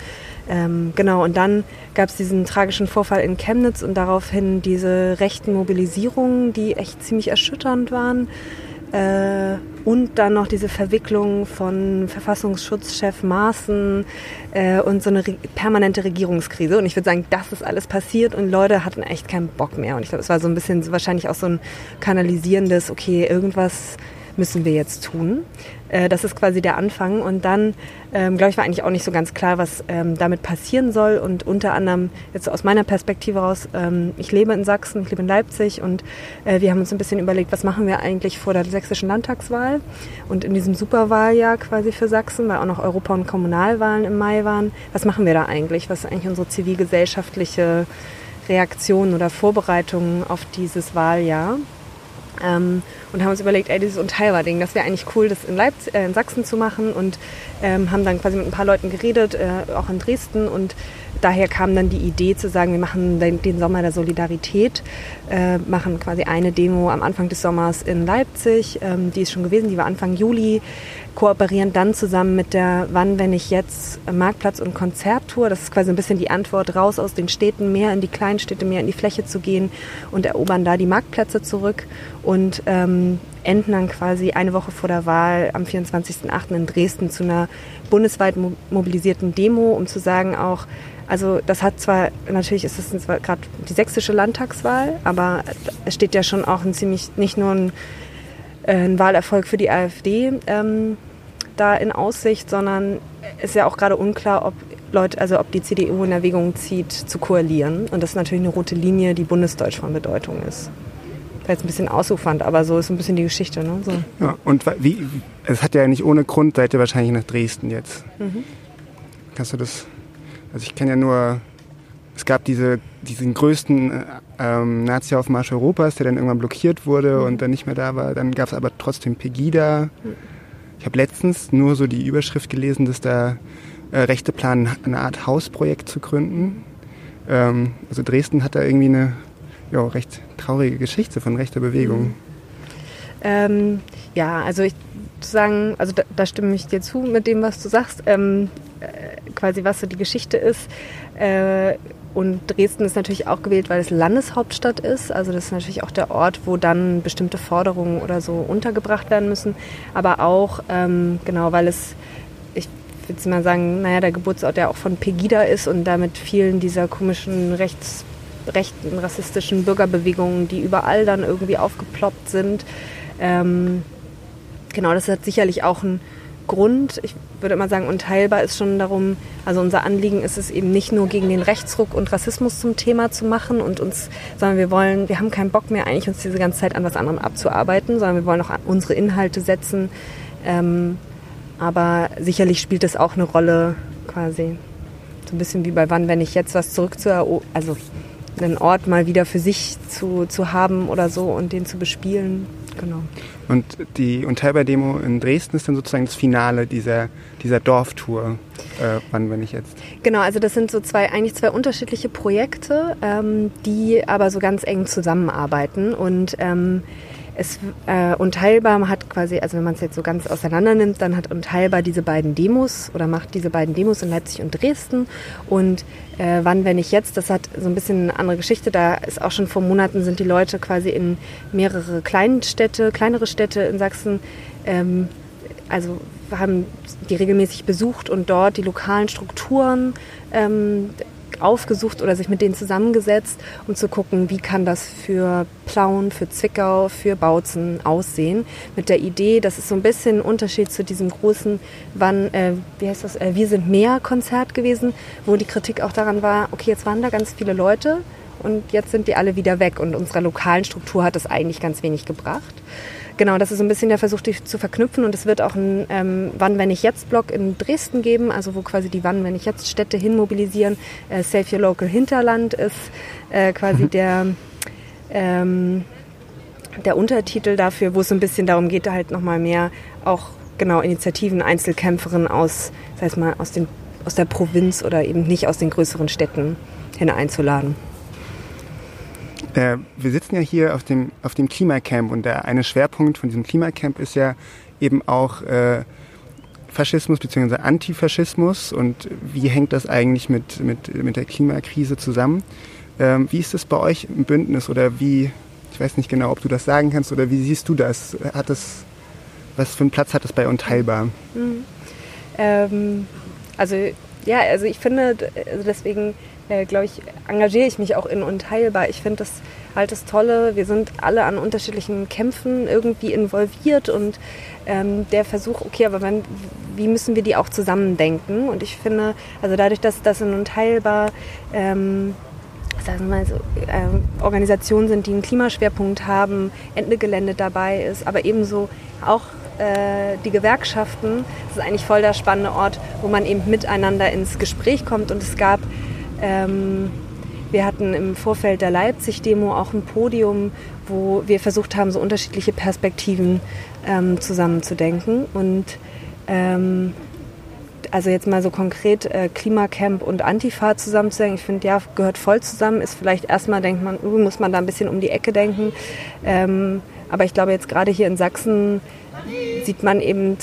Ähm, genau, und dann gab es diesen tragischen Vorfall in Chemnitz und daraufhin diese rechten Mobilisierungen, die echt ziemlich erschütternd waren. Äh, und dann noch diese Verwicklung von Verfassungsschutzchef Maaßen äh, und so eine re permanente Regierungskrise. Und ich würde sagen, das ist alles passiert und Leute hatten echt keinen Bock mehr. Und ich glaube, es war so ein bisschen wahrscheinlich auch so ein kanalisierendes, okay, irgendwas müssen wir jetzt tun. Äh, das ist quasi der Anfang. Und dann, ähm, glaube ich, war eigentlich auch nicht so ganz klar, was ähm, damit passieren soll. Und unter anderem, jetzt aus meiner Perspektive raus, ähm, ich lebe in Sachsen, ich lebe in Leipzig und äh, wir haben uns ein bisschen überlegt, was machen wir eigentlich vor der sächsischen Landtagswahl und in diesem Superwahljahr quasi für Sachsen, weil auch noch Europa- und Kommunalwahlen im Mai waren. Was machen wir da eigentlich? Was ist eigentlich unsere zivilgesellschaftliche Reaktion oder Vorbereitung auf dieses Wahljahr? Ähm, und haben uns überlegt, ey, dieses Unteilbar-Ding, das wäre eigentlich cool, das in, Leipzig, äh, in Sachsen zu machen und ähm, haben dann quasi mit ein paar Leuten geredet, äh, auch in Dresden und daher kam dann die Idee zu sagen, wir machen den, den Sommer der Solidarität, äh, machen quasi eine Demo am Anfang des Sommers in Leipzig, ähm, die ist schon gewesen, die war Anfang Juli, kooperieren dann zusammen mit der Wann, wenn ich jetzt Marktplatz- und Konzerttour. Das ist quasi ein bisschen die Antwort, raus aus den Städten, mehr in die Kleinstädte, mehr in die Fläche zu gehen und erobern da die Marktplätze zurück und ähm, enden dann quasi eine Woche vor der Wahl am 24.08. in Dresden zu einer bundesweit mobilisierten Demo, um zu sagen auch, also das hat zwar, natürlich ist es gerade die sächsische Landtagswahl, aber es steht ja schon auch ein ziemlich, nicht nur ein, äh, ein Wahlerfolg für die AfD ähm, da in Aussicht, sondern es ist ja auch gerade unklar, ob Leute, also ob die CDU in Erwägung zieht, zu koalieren. Und das ist natürlich eine rote Linie, die bundesdeutsch von Bedeutung ist. jetzt ein bisschen ausufernd, aber so ist ein bisschen die Geschichte. Ne? So. Ja, und wie, es hat ja nicht ohne Grund, seid ihr wahrscheinlich nach Dresden jetzt. Mhm. Kannst du das, also ich kenne ja nur, es gab diese, diesen größten ähm, Nazi-Aufmarsch Europas, der dann irgendwann blockiert wurde mhm. und dann nicht mehr da war. Dann gab es aber trotzdem Pegida. Mhm. Ich habe letztens nur so die Überschrift gelesen, dass da äh, Rechte planen, eine Art Hausprojekt zu gründen. Ähm, also Dresden hat da irgendwie eine ja, recht traurige Geschichte von rechter Bewegung. Mhm. Ähm, ja, also ich sagen, also da, da, stimme ich dir zu mit dem, was du sagst, ähm, äh, quasi was so die Geschichte ist. Äh, und Dresden ist natürlich auch gewählt, weil es Landeshauptstadt ist. Also das ist natürlich auch der Ort, wo dann bestimmte Forderungen oder so untergebracht werden müssen. Aber auch, ähm, genau, weil es, ich würde mal sagen, naja, der Geburtsort ja auch von Pegida ist und damit vielen dieser komischen rechts, rechten, rassistischen Bürgerbewegungen, die überall dann irgendwie aufgeploppt sind. Ähm, genau, das hat sicherlich auch einen Grund. Ich würde immer sagen, unteilbar ist schon darum, also unser Anliegen ist es eben nicht nur gegen den Rechtsruck und Rassismus zum Thema zu machen und uns, sondern wir wollen, wir haben keinen Bock mehr eigentlich uns diese ganze Zeit an was anderem abzuarbeiten, sondern wir wollen auch unsere Inhalte setzen. Ähm, aber sicherlich spielt es auch eine Rolle quasi. So ein bisschen wie bei wann, wenn ich jetzt was zurück zu, also einen Ort mal wieder für sich zu, zu haben oder so und den zu bespielen. Genau. Und die Unteilbar-Demo in Dresden ist dann sozusagen das Finale dieser, dieser Dorftour. Äh, wann, wenn ich jetzt? Genau, also das sind so zwei, eigentlich zwei unterschiedliche Projekte, ähm, die aber so ganz eng zusammenarbeiten. Und ähm, es, äh, Unteilbar hat quasi, also wenn man es jetzt so ganz auseinander nimmt, dann hat Unteilbar diese beiden Demos oder macht diese beiden Demos in Leipzig und Dresden. Und äh, wann, wenn nicht jetzt, das hat so ein bisschen eine andere Geschichte. Da ist auch schon vor Monaten sind die Leute quasi in mehrere kleinen Städte, kleinere Städte in Sachsen, ähm, also haben die regelmäßig besucht und dort die lokalen Strukturen ähm, aufgesucht oder sich mit denen zusammengesetzt, um zu gucken, wie kann das für Plauen, für Zwickau, für Bautzen aussehen. Mit der Idee, das ist so ein bisschen ein Unterschied zu diesem großen, wann, äh, wie heißt das, äh, Wir sind mehr Konzert gewesen, wo die Kritik auch daran war, okay, jetzt waren da ganz viele Leute und jetzt sind die alle wieder weg und unserer lokalen Struktur hat das eigentlich ganz wenig gebracht. Genau, das ist so ein bisschen der Versuch, die zu verknüpfen. Und es wird auch ein ähm, Wann, wenn ich jetzt Blog in Dresden geben, also wo quasi die Wann, wenn ich jetzt Städte hinmobilisieren. Äh, Save Your Local Hinterland ist äh, quasi mhm. der, ähm, der Untertitel dafür, wo es so ein bisschen darum geht, halt nochmal mehr auch genau Initiativen, Einzelkämpferinnen aus, das heißt mal, aus, den, aus der Provinz oder eben nicht aus den größeren Städten hineinzuladen. Äh, wir sitzen ja hier auf dem, auf dem Klimacamp und der eine Schwerpunkt von diesem Klimacamp ist ja eben auch äh, Faschismus bzw. Antifaschismus und wie hängt das eigentlich mit, mit, mit der Klimakrise zusammen? Ähm, wie ist das bei euch im Bündnis oder wie, ich weiß nicht genau, ob du das sagen kannst oder wie siehst du das? Hat das was für einen Platz hat das bei Unteilbar? Mhm. Ähm, also ja, also ich finde, also deswegen äh, glaube ich, engagiere ich mich auch in Unteilbar. Ich finde das halt das Tolle. Wir sind alle an unterschiedlichen Kämpfen irgendwie involviert und ähm, der Versuch, okay, aber wenn, wie müssen wir die auch zusammendenken? Und ich finde, also dadurch, dass das in Unteilbar ähm, sagen wir mal so, äh, Organisationen sind, die einen Klimaschwerpunkt haben, Ende dabei ist, aber ebenso auch äh, die Gewerkschaften. Das ist eigentlich voll der spannende Ort, wo man eben miteinander ins Gespräch kommt. Und es gab ähm, wir hatten im Vorfeld der Leipzig-Demo auch ein Podium, wo wir versucht haben, so unterschiedliche Perspektiven ähm, zusammenzudenken. Und ähm, also jetzt mal so konkret äh, Klimacamp und Antifa zusammenzudenken, ich finde, ja, gehört voll zusammen, ist vielleicht erstmal, denkt man, uh, muss man da ein bisschen um die Ecke denken. Ähm, aber ich glaube, jetzt gerade hier in Sachsen sieht man eben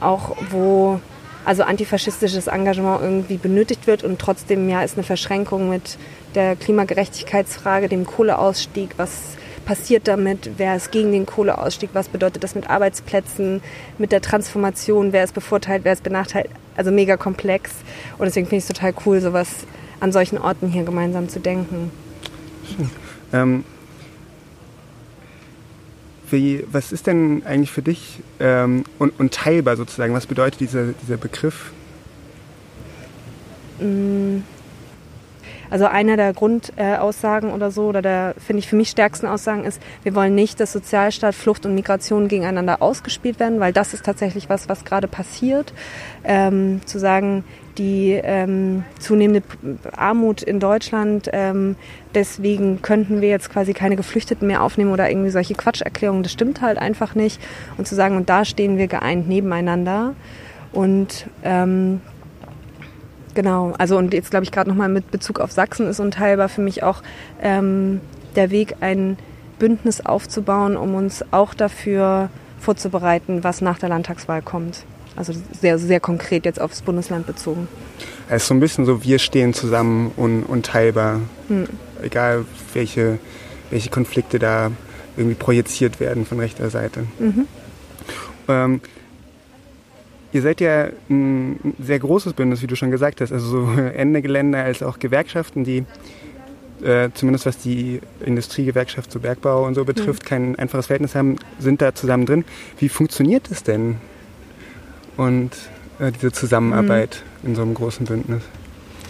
auch, wo also antifaschistisches Engagement irgendwie benötigt wird und trotzdem ja ist eine Verschränkung mit der Klimagerechtigkeitsfrage, dem Kohleausstieg, was passiert damit, wer ist gegen den Kohleausstieg, was bedeutet das mit Arbeitsplätzen, mit der Transformation, wer ist bevorteilt, wer ist benachteiligt, also mega komplex. Und deswegen finde ich es total cool, sowas an solchen Orten hier gemeinsam zu denken. Ähm, wie, was ist denn eigentlich für dich ähm, un, unteilbar sozusagen? Was bedeutet dieser, dieser Begriff? Mm. Also eine der Grundaussagen oder so, oder der, finde ich, für mich stärksten Aussagen ist, wir wollen nicht, dass Sozialstaat, Flucht und Migration gegeneinander ausgespielt werden, weil das ist tatsächlich was, was gerade passiert. Ähm, zu sagen, die ähm, zunehmende Armut in Deutschland. Ähm, deswegen könnten wir jetzt quasi keine Geflüchteten mehr aufnehmen oder irgendwie solche Quatscherklärungen. Das stimmt halt einfach nicht. Und zu sagen, und da stehen wir geeint nebeneinander. Und ähm, genau, also und jetzt glaube ich gerade nochmal mit Bezug auf Sachsen ist unteilbar für mich auch ähm, der Weg, ein Bündnis aufzubauen, um uns auch dafür vorzubereiten, was nach der Landtagswahl kommt. Also sehr, sehr konkret jetzt aufs Bundesland bezogen. Es ist so ein bisschen so, wir stehen zusammen und unteilbar. Hm. Egal, welche, welche Konflikte da irgendwie projiziert werden von rechter Seite. Mhm. Ähm, ihr seid ja ein sehr großes Bündnis, wie du schon gesagt hast. Also so Ende Gelände als auch Gewerkschaften, die äh, zumindest was die Industriegewerkschaft zu Bergbau und so betrifft, mhm. kein einfaches Verhältnis haben, sind da zusammen drin. Wie funktioniert es denn? und äh, diese Zusammenarbeit mhm. in so einem großen Bündnis?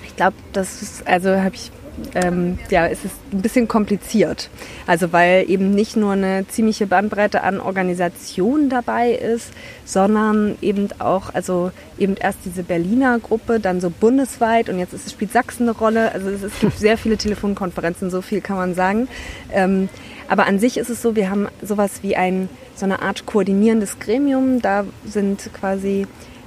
Ich glaube, das ist, also habe ich ähm, ja, es ist ein bisschen kompliziert. Also weil eben nicht nur eine ziemliche Bandbreite an Organisationen dabei ist, sondern eben auch, also eben erst diese Berliner Gruppe, dann so bundesweit und jetzt ist, spielt Sachsen eine Rolle. Also es, es gibt sehr viele Telefonkonferenzen, so viel kann man sagen. Ähm, aber an sich ist es so, wir haben sowas wie ein, so eine Art koordinierendes Gremium. Da sind quasi,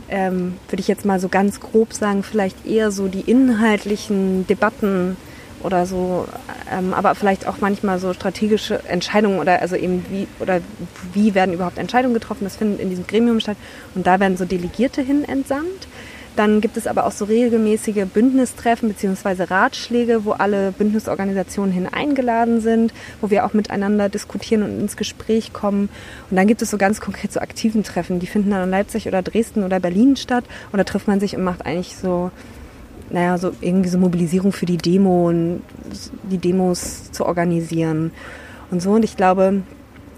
ähm, würde ich jetzt mal so ganz grob sagen, vielleicht eher so die inhaltlichen Debatten oder so, ähm, aber vielleicht auch manchmal so strategische Entscheidungen oder also eben wie oder wie werden überhaupt Entscheidungen getroffen. Das findet in diesem Gremium statt und da werden so Delegierte hin entsandt. Dann gibt es aber auch so regelmäßige Bündnistreffen bzw. Ratschläge, wo alle Bündnisorganisationen hin eingeladen sind, wo wir auch miteinander diskutieren und ins Gespräch kommen. Und dann gibt es so ganz konkret so aktiven Treffen, die finden dann in Leipzig oder Dresden oder Berlin statt. Und da trifft man sich und macht eigentlich so naja, so irgendwie so Mobilisierung für die Demo und die Demos zu organisieren und so. Und ich glaube,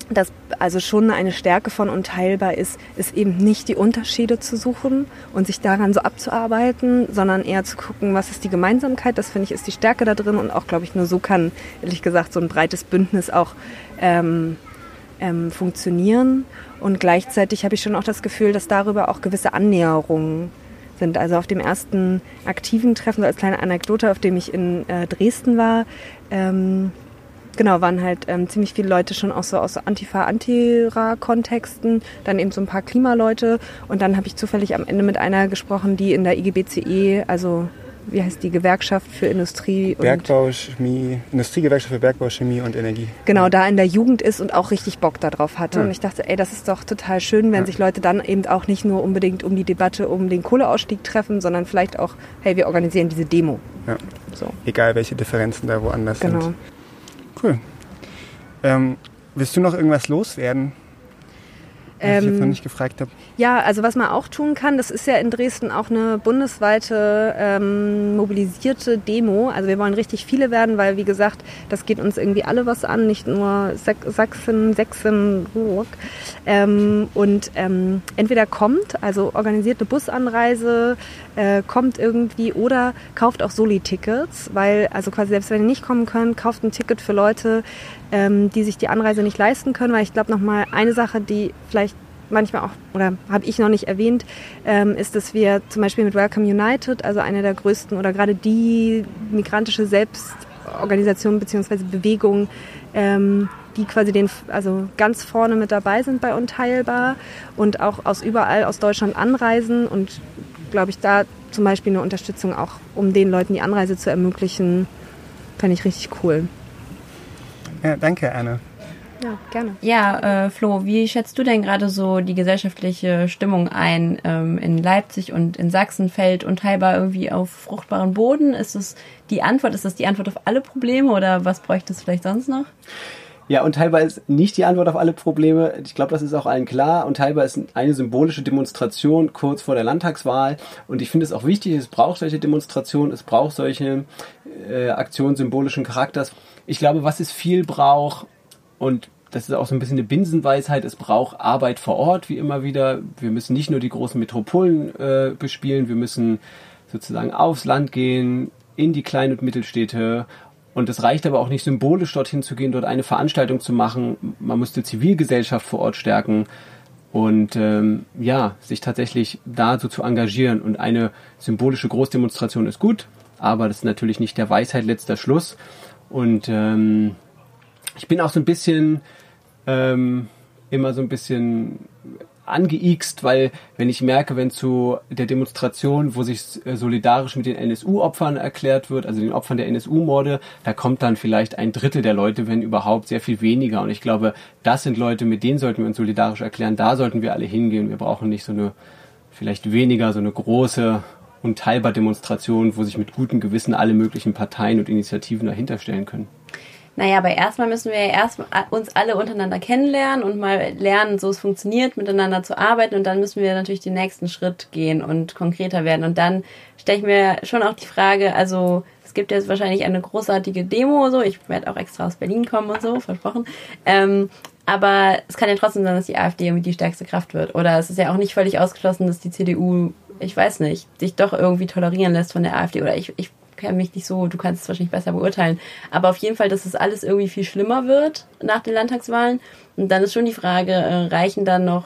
dass also schon eine Stärke von Unteilbar ist, ist eben nicht die Unterschiede zu suchen und sich daran so abzuarbeiten, sondern eher zu gucken, was ist die Gemeinsamkeit. Das finde ich ist die Stärke da drin und auch, glaube ich, nur so kann, ehrlich gesagt, so ein breites Bündnis auch ähm, ähm, funktionieren. Und gleichzeitig habe ich schon auch das Gefühl, dass darüber auch gewisse Annäherungen sind. Also auf dem ersten aktiven Treffen, so als kleine Anekdote, auf dem ich in äh, Dresden war, ähm, genau, waren halt ähm, ziemlich viele Leute schon auch so aus Antifa-Antira-Kontexten, dann eben so ein paar Klimaleute und dann habe ich zufällig am Ende mit einer gesprochen, die in der IGBCE, also wie heißt die Gewerkschaft für Industrie und Bergbau, Chemie, Industriegewerkschaft für Bergbau, Chemie und Energie. Genau, da in der Jugend ist und auch richtig Bock darauf hatte. Ja. Und ich dachte, ey, das ist doch total schön, wenn ja. sich Leute dann eben auch nicht nur unbedingt um die Debatte um den Kohleausstieg treffen, sondern vielleicht auch, hey, wir organisieren diese Demo. Ja. So. Egal welche Differenzen da woanders genau. sind. Cool. Ähm, willst du noch irgendwas loswerden? Was ähm, ich jetzt noch nicht gefragt habe. Ja, also was man auch tun kann, das ist ja in Dresden auch eine bundesweite ähm, mobilisierte Demo. Also wir wollen richtig viele werden, weil wie gesagt, das geht uns irgendwie alle was an, nicht nur Sachsen, Sachsen, Ruhr. Ähm, und ähm, entweder kommt, also organisiert eine Busanreise, äh, kommt irgendwie oder kauft auch Soli-Tickets, weil also quasi selbst wenn ihr nicht kommen könnt, kauft ein Ticket für Leute, ähm, die sich die Anreise nicht leisten können, weil ich glaube nochmal eine Sache, die vielleicht manchmal auch, oder habe ich noch nicht erwähnt, ähm, ist, dass wir zum Beispiel mit Welcome United, also eine der größten oder gerade die migrantische Selbstorganisation bzw. Bewegung, ähm, die quasi den, also ganz vorne mit dabei sind bei Unteilbar und auch aus überall aus Deutschland anreisen und glaube ich da zum Beispiel eine Unterstützung auch, um den Leuten die Anreise zu ermöglichen, fände ich richtig cool. Ja, danke, Anne. Ja, gerne. Ja, äh, Flo, wie schätzt du denn gerade so die gesellschaftliche Stimmung ein ähm, in Leipzig und in Sachsen? Fällt unteilbar irgendwie auf fruchtbaren Boden? Ist es die Antwort? Ist das die Antwort auf alle Probleme oder was bräuchte es vielleicht sonst noch? Ja, und teilbar ist nicht die Antwort auf alle Probleme. Ich glaube, das ist auch allen klar. Und teilbar ist eine symbolische Demonstration kurz vor der Landtagswahl. Und ich finde es auch wichtig, es braucht solche Demonstrationen, es braucht solche äh, Aktionen symbolischen Charakters. Ich glaube, was es viel braucht, und das ist auch so ein bisschen eine Binsenweisheit, es braucht Arbeit vor Ort, wie immer wieder. Wir müssen nicht nur die großen Metropolen äh, bespielen, wir müssen sozusagen aufs Land gehen, in die kleinen und Mittelstädte. Und es reicht aber auch nicht symbolisch dorthin zu gehen, dort eine Veranstaltung zu machen. Man muss die Zivilgesellschaft vor Ort stärken und ähm, ja, sich tatsächlich da so zu engagieren. Und eine symbolische Großdemonstration ist gut, aber das ist natürlich nicht der Weisheit letzter Schluss. Und ähm, ich bin auch so ein bisschen ähm, immer so ein bisschen angeixt, weil wenn ich merke, wenn zu der Demonstration, wo sich äh, solidarisch mit den NSU-Opfern erklärt wird, also den Opfern der NSU-Morde, da kommt dann vielleicht ein Drittel der Leute, wenn überhaupt, sehr viel weniger. Und ich glaube, das sind Leute, mit denen sollten wir uns solidarisch erklären. Da sollten wir alle hingehen. Wir brauchen nicht so eine, vielleicht weniger so eine große unteilbar Demonstration, wo sich mit gutem Gewissen alle möglichen Parteien und Initiativen dahinter stellen können. Naja, aber erstmal müssen wir ja erst uns alle untereinander kennenlernen und mal lernen, so es funktioniert, miteinander zu arbeiten. Und dann müssen wir natürlich den nächsten Schritt gehen und konkreter werden. Und dann stelle ich mir schon auch die Frage, also es gibt jetzt wahrscheinlich eine großartige Demo, so ich werde auch extra aus Berlin kommen und so, versprochen. Ähm, aber es kann ja trotzdem sein, dass die AfD irgendwie die stärkste Kraft wird. Oder es ist ja auch nicht völlig ausgeschlossen, dass die CDU, ich weiß nicht, sich doch irgendwie tolerieren lässt von der AfD. Oder ich, ich kenne mich nicht so, du kannst es wahrscheinlich besser beurteilen. Aber auf jeden Fall, dass es alles irgendwie viel schlimmer wird nach den Landtagswahlen. Und dann ist schon die Frage, äh, reichen dann noch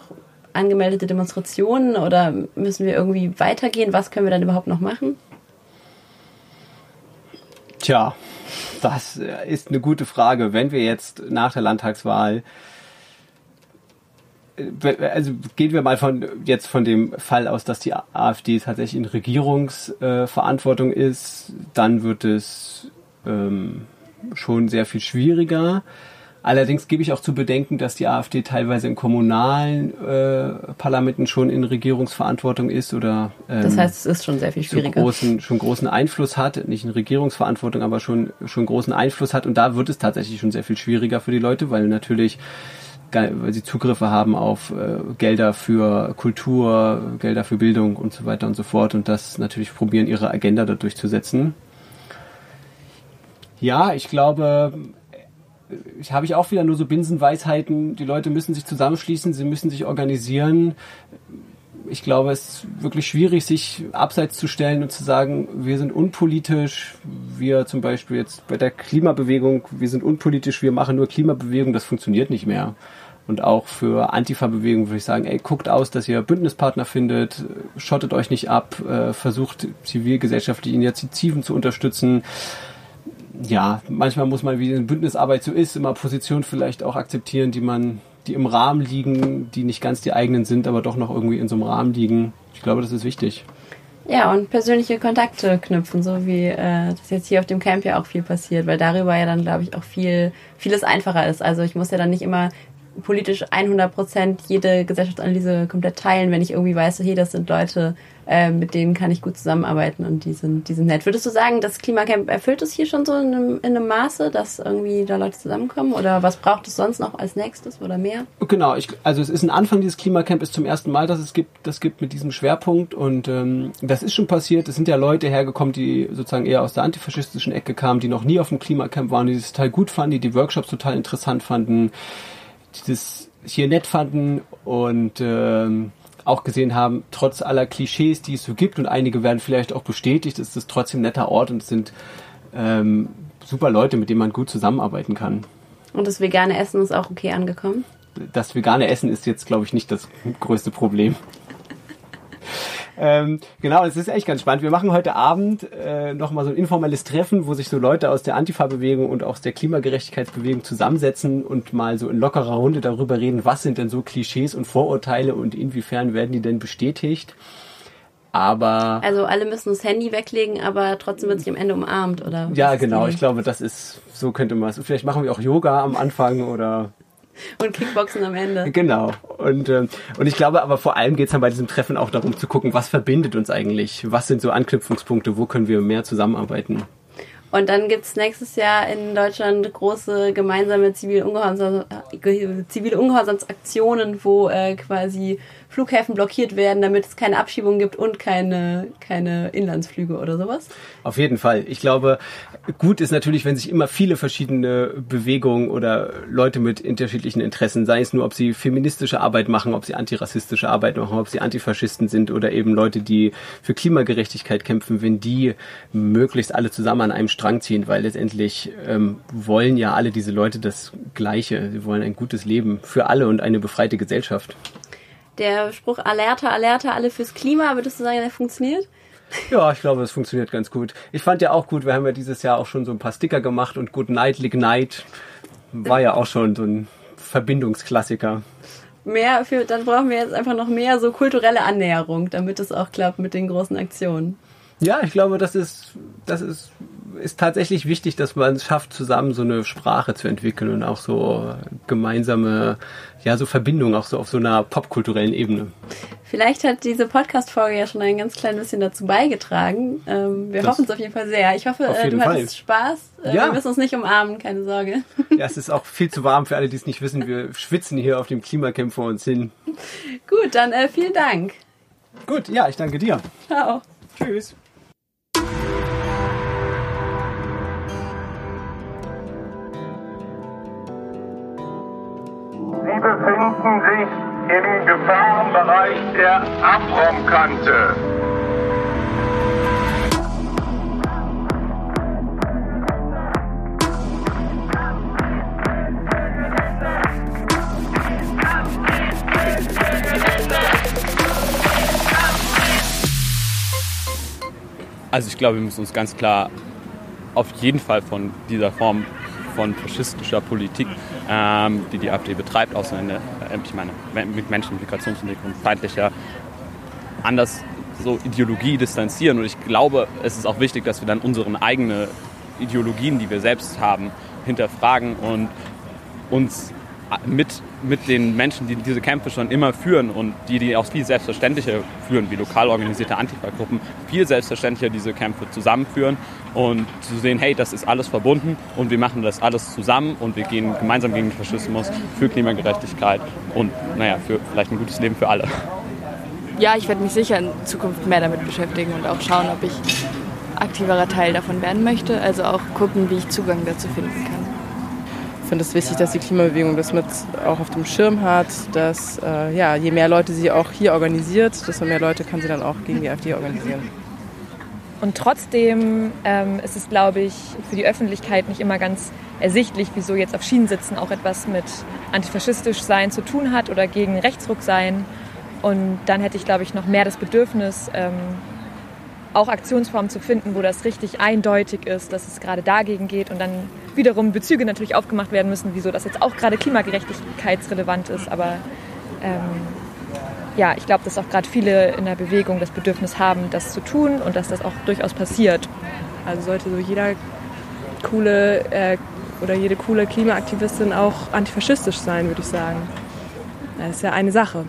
angemeldete Demonstrationen oder müssen wir irgendwie weitergehen? Was können wir dann überhaupt noch machen? Tja, das ist eine gute Frage. Wenn wir jetzt nach der Landtagswahl also gehen wir mal von jetzt von dem Fall aus, dass die AfD tatsächlich in Regierungsverantwortung äh, ist, dann wird es ähm, schon sehr viel schwieriger. Allerdings gebe ich auch zu bedenken, dass die AfD teilweise in kommunalen äh, Parlamenten schon in Regierungsverantwortung ist oder ähm, das heißt, es ist schon sehr viel schwieriger. Großen, schon großen Einfluss hat, nicht in Regierungsverantwortung, aber schon schon großen Einfluss hat und da wird es tatsächlich schon sehr viel schwieriger für die Leute, weil natürlich weil sie Zugriffe haben auf äh, Gelder für Kultur, Gelder für Bildung und so weiter und so fort und das natürlich probieren, ihre Agenda da durchzusetzen. Ja, ich glaube, ich habe ich auch wieder nur so Binsenweisheiten. Die Leute müssen sich zusammenschließen, sie müssen sich organisieren. Ich glaube, es ist wirklich schwierig, sich abseits zu stellen und zu sagen, wir sind unpolitisch. Wir zum Beispiel jetzt bei der Klimabewegung, wir sind unpolitisch, wir machen nur Klimabewegung. Das funktioniert nicht mehr und auch für Antifa-Bewegung würde ich sagen, ey, guckt aus, dass ihr Bündnispartner findet, schottet euch nicht ab, äh, versucht zivilgesellschaftliche Initiativen zu unterstützen. Ja, manchmal muss man, wie in Bündnisarbeit so ist, immer Positionen vielleicht auch akzeptieren, die man, die im Rahmen liegen, die nicht ganz die eigenen sind, aber doch noch irgendwie in so einem Rahmen liegen. Ich glaube, das ist wichtig. Ja, und persönliche Kontakte knüpfen, so wie äh, das jetzt hier auf dem Camp ja auch viel passiert, weil darüber ja dann, glaube ich, auch viel, vieles einfacher ist. Also ich muss ja dann nicht immer politisch 100 Prozent jede Gesellschaftsanalyse komplett teilen, wenn ich irgendwie weiß, hey, das sind Leute, äh, mit denen kann ich gut zusammenarbeiten und die sind, die sind nett. Würdest du sagen, das Klimacamp erfüllt es hier schon so in einem, in einem Maße, dass irgendwie da Leute zusammenkommen? Oder was braucht es sonst noch als nächstes oder mehr? Genau, ich, also es ist ein Anfang dieses Klimacamp, ist zum ersten Mal, dass es gibt, das gibt mit diesem Schwerpunkt und ähm, das ist schon passiert. Es sind ja Leute hergekommen, die sozusagen eher aus der antifaschistischen Ecke kamen, die noch nie auf dem Klimacamp waren, die es total gut fanden, die die Workshops total interessant fanden das hier nett fanden und ähm, auch gesehen haben, trotz aller Klischees, die es so gibt und einige werden vielleicht auch bestätigt, ist es trotzdem ein netter Ort und es sind ähm, super Leute, mit denen man gut zusammenarbeiten kann. Und das vegane Essen ist auch okay angekommen? Das vegane Essen ist jetzt, glaube ich, nicht das größte Problem. Ähm, genau, es ist echt ganz spannend. Wir machen heute Abend äh, nochmal so ein informelles Treffen, wo sich so Leute aus der Antifa-Bewegung und aus der Klimagerechtigkeitsbewegung zusammensetzen und mal so in lockerer Runde darüber reden, was sind denn so Klischees und Vorurteile und inwiefern werden die denn bestätigt. Aber. Also alle müssen das Handy weglegen, aber trotzdem wird sich am Ende umarmt, oder? Ja, genau. Ich glaube, das ist, so könnte man es. Vielleicht machen wir auch Yoga am Anfang oder und Kickboxen am Ende. Genau. Und, ähm, und ich glaube aber vor allem geht es dann bei diesem Treffen auch darum zu gucken, was verbindet uns eigentlich? Was sind so Anknüpfungspunkte? Wo können wir mehr zusammenarbeiten? Und dann gibt's nächstes Jahr in Deutschland große gemeinsame zivile, Ungehorsams zivile Ungehorsamsaktionen, wo äh, quasi Flughäfen blockiert werden, damit es keine Abschiebung gibt und keine, keine Inlandsflüge oder sowas? Auf jeden Fall. Ich glaube, gut ist natürlich, wenn sich immer viele verschiedene Bewegungen oder Leute mit unterschiedlichen Interessen, sei es nur, ob sie feministische Arbeit machen, ob sie antirassistische Arbeit machen, ob sie Antifaschisten sind oder eben Leute, die für Klimagerechtigkeit kämpfen, wenn die möglichst alle zusammen an einem Strang ziehen, weil letztendlich ähm, wollen ja alle diese Leute das Gleiche. Sie wollen ein gutes Leben für alle und eine befreite Gesellschaft der Spruch Alerta, Alerta, alle fürs Klima, würdest du sagen, der funktioniert? Ja, ich glaube, es funktioniert ganz gut. Ich fand ja auch gut, wir haben ja dieses Jahr auch schon so ein paar Sticker gemacht und Good Night, Lignite war ja auch schon so ein Verbindungsklassiker. Mehr für, dann brauchen wir jetzt einfach noch mehr so kulturelle Annäherung, damit es auch klappt mit den großen Aktionen. Ja, ich glaube, das ist, das ist ist tatsächlich wichtig, dass man es schafft, zusammen so eine Sprache zu entwickeln und auch so gemeinsame, ja, so Verbindungen auch so auf so einer popkulturellen Ebene. Vielleicht hat diese Podcast-Folge ja schon ein ganz klein bisschen dazu beigetragen. Ähm, wir hoffen es auf jeden Fall sehr. Ich hoffe, äh, du Fall. hattest Spaß. Äh, ja. Wir müssen uns nicht umarmen, keine Sorge. Ja, es ist auch viel zu warm für alle, die es nicht wissen. Wir schwitzen hier auf dem Klimacamp vor uns hin. Gut, dann äh, vielen Dank. Gut, ja, ich danke dir. Ciao. Tschüss. Gefahrenbereich der Abraumkante. Also ich glaube, wir müssen uns ganz klar auf jeden Fall von dieser Form von faschistischer Politik, ähm, die die AfD betreibt, außer in der, äh, ich meine, mit Menschen mit Migrationshintergrund, feindlicher, anders so Ideologie distanzieren. Und ich glaube, es ist auch wichtig, dass wir dann unsere eigenen Ideologien, die wir selbst haben, hinterfragen und uns mit, mit den Menschen, die diese Kämpfe schon immer führen und die, die auch viel selbstverständlicher führen, wie lokal organisierte Antifa-Gruppen, viel selbstverständlicher diese Kämpfe zusammenführen und zu sehen, hey, das ist alles verbunden und wir machen das alles zusammen und wir gehen gemeinsam gegen den Faschismus, für Klimagerechtigkeit und naja, für vielleicht ein gutes Leben für alle. Ja, ich werde mich sicher in Zukunft mehr damit beschäftigen und auch schauen, ob ich aktiverer Teil davon werden möchte. Also auch gucken, wie ich Zugang dazu finden kann finde es wichtig, dass die Klimabewegung das mit auch auf dem Schirm hat, dass äh, ja, je mehr Leute sie auch hier organisiert, desto mehr Leute kann sie dann auch gegen die AfD organisieren. Und trotzdem ähm, ist es, glaube ich, für die Öffentlichkeit nicht immer ganz ersichtlich, wieso jetzt auf Schienen sitzen auch etwas mit antifaschistisch sein zu tun hat oder gegen Rechtsruck sein. Und dann hätte ich, glaube ich, noch mehr das Bedürfnis, ähm, auch Aktionsformen zu finden, wo das richtig eindeutig ist, dass es gerade dagegen geht und dann wiederum Bezüge natürlich aufgemacht werden müssen, wieso das jetzt auch gerade klimagerechtigkeitsrelevant ist. Aber ähm, ja, ich glaube, dass auch gerade viele in der Bewegung das Bedürfnis haben, das zu tun und dass das auch durchaus passiert. Also sollte so jeder coole äh, oder jede coole Klimaaktivistin auch antifaschistisch sein, würde ich sagen. Das ist ja eine Sache.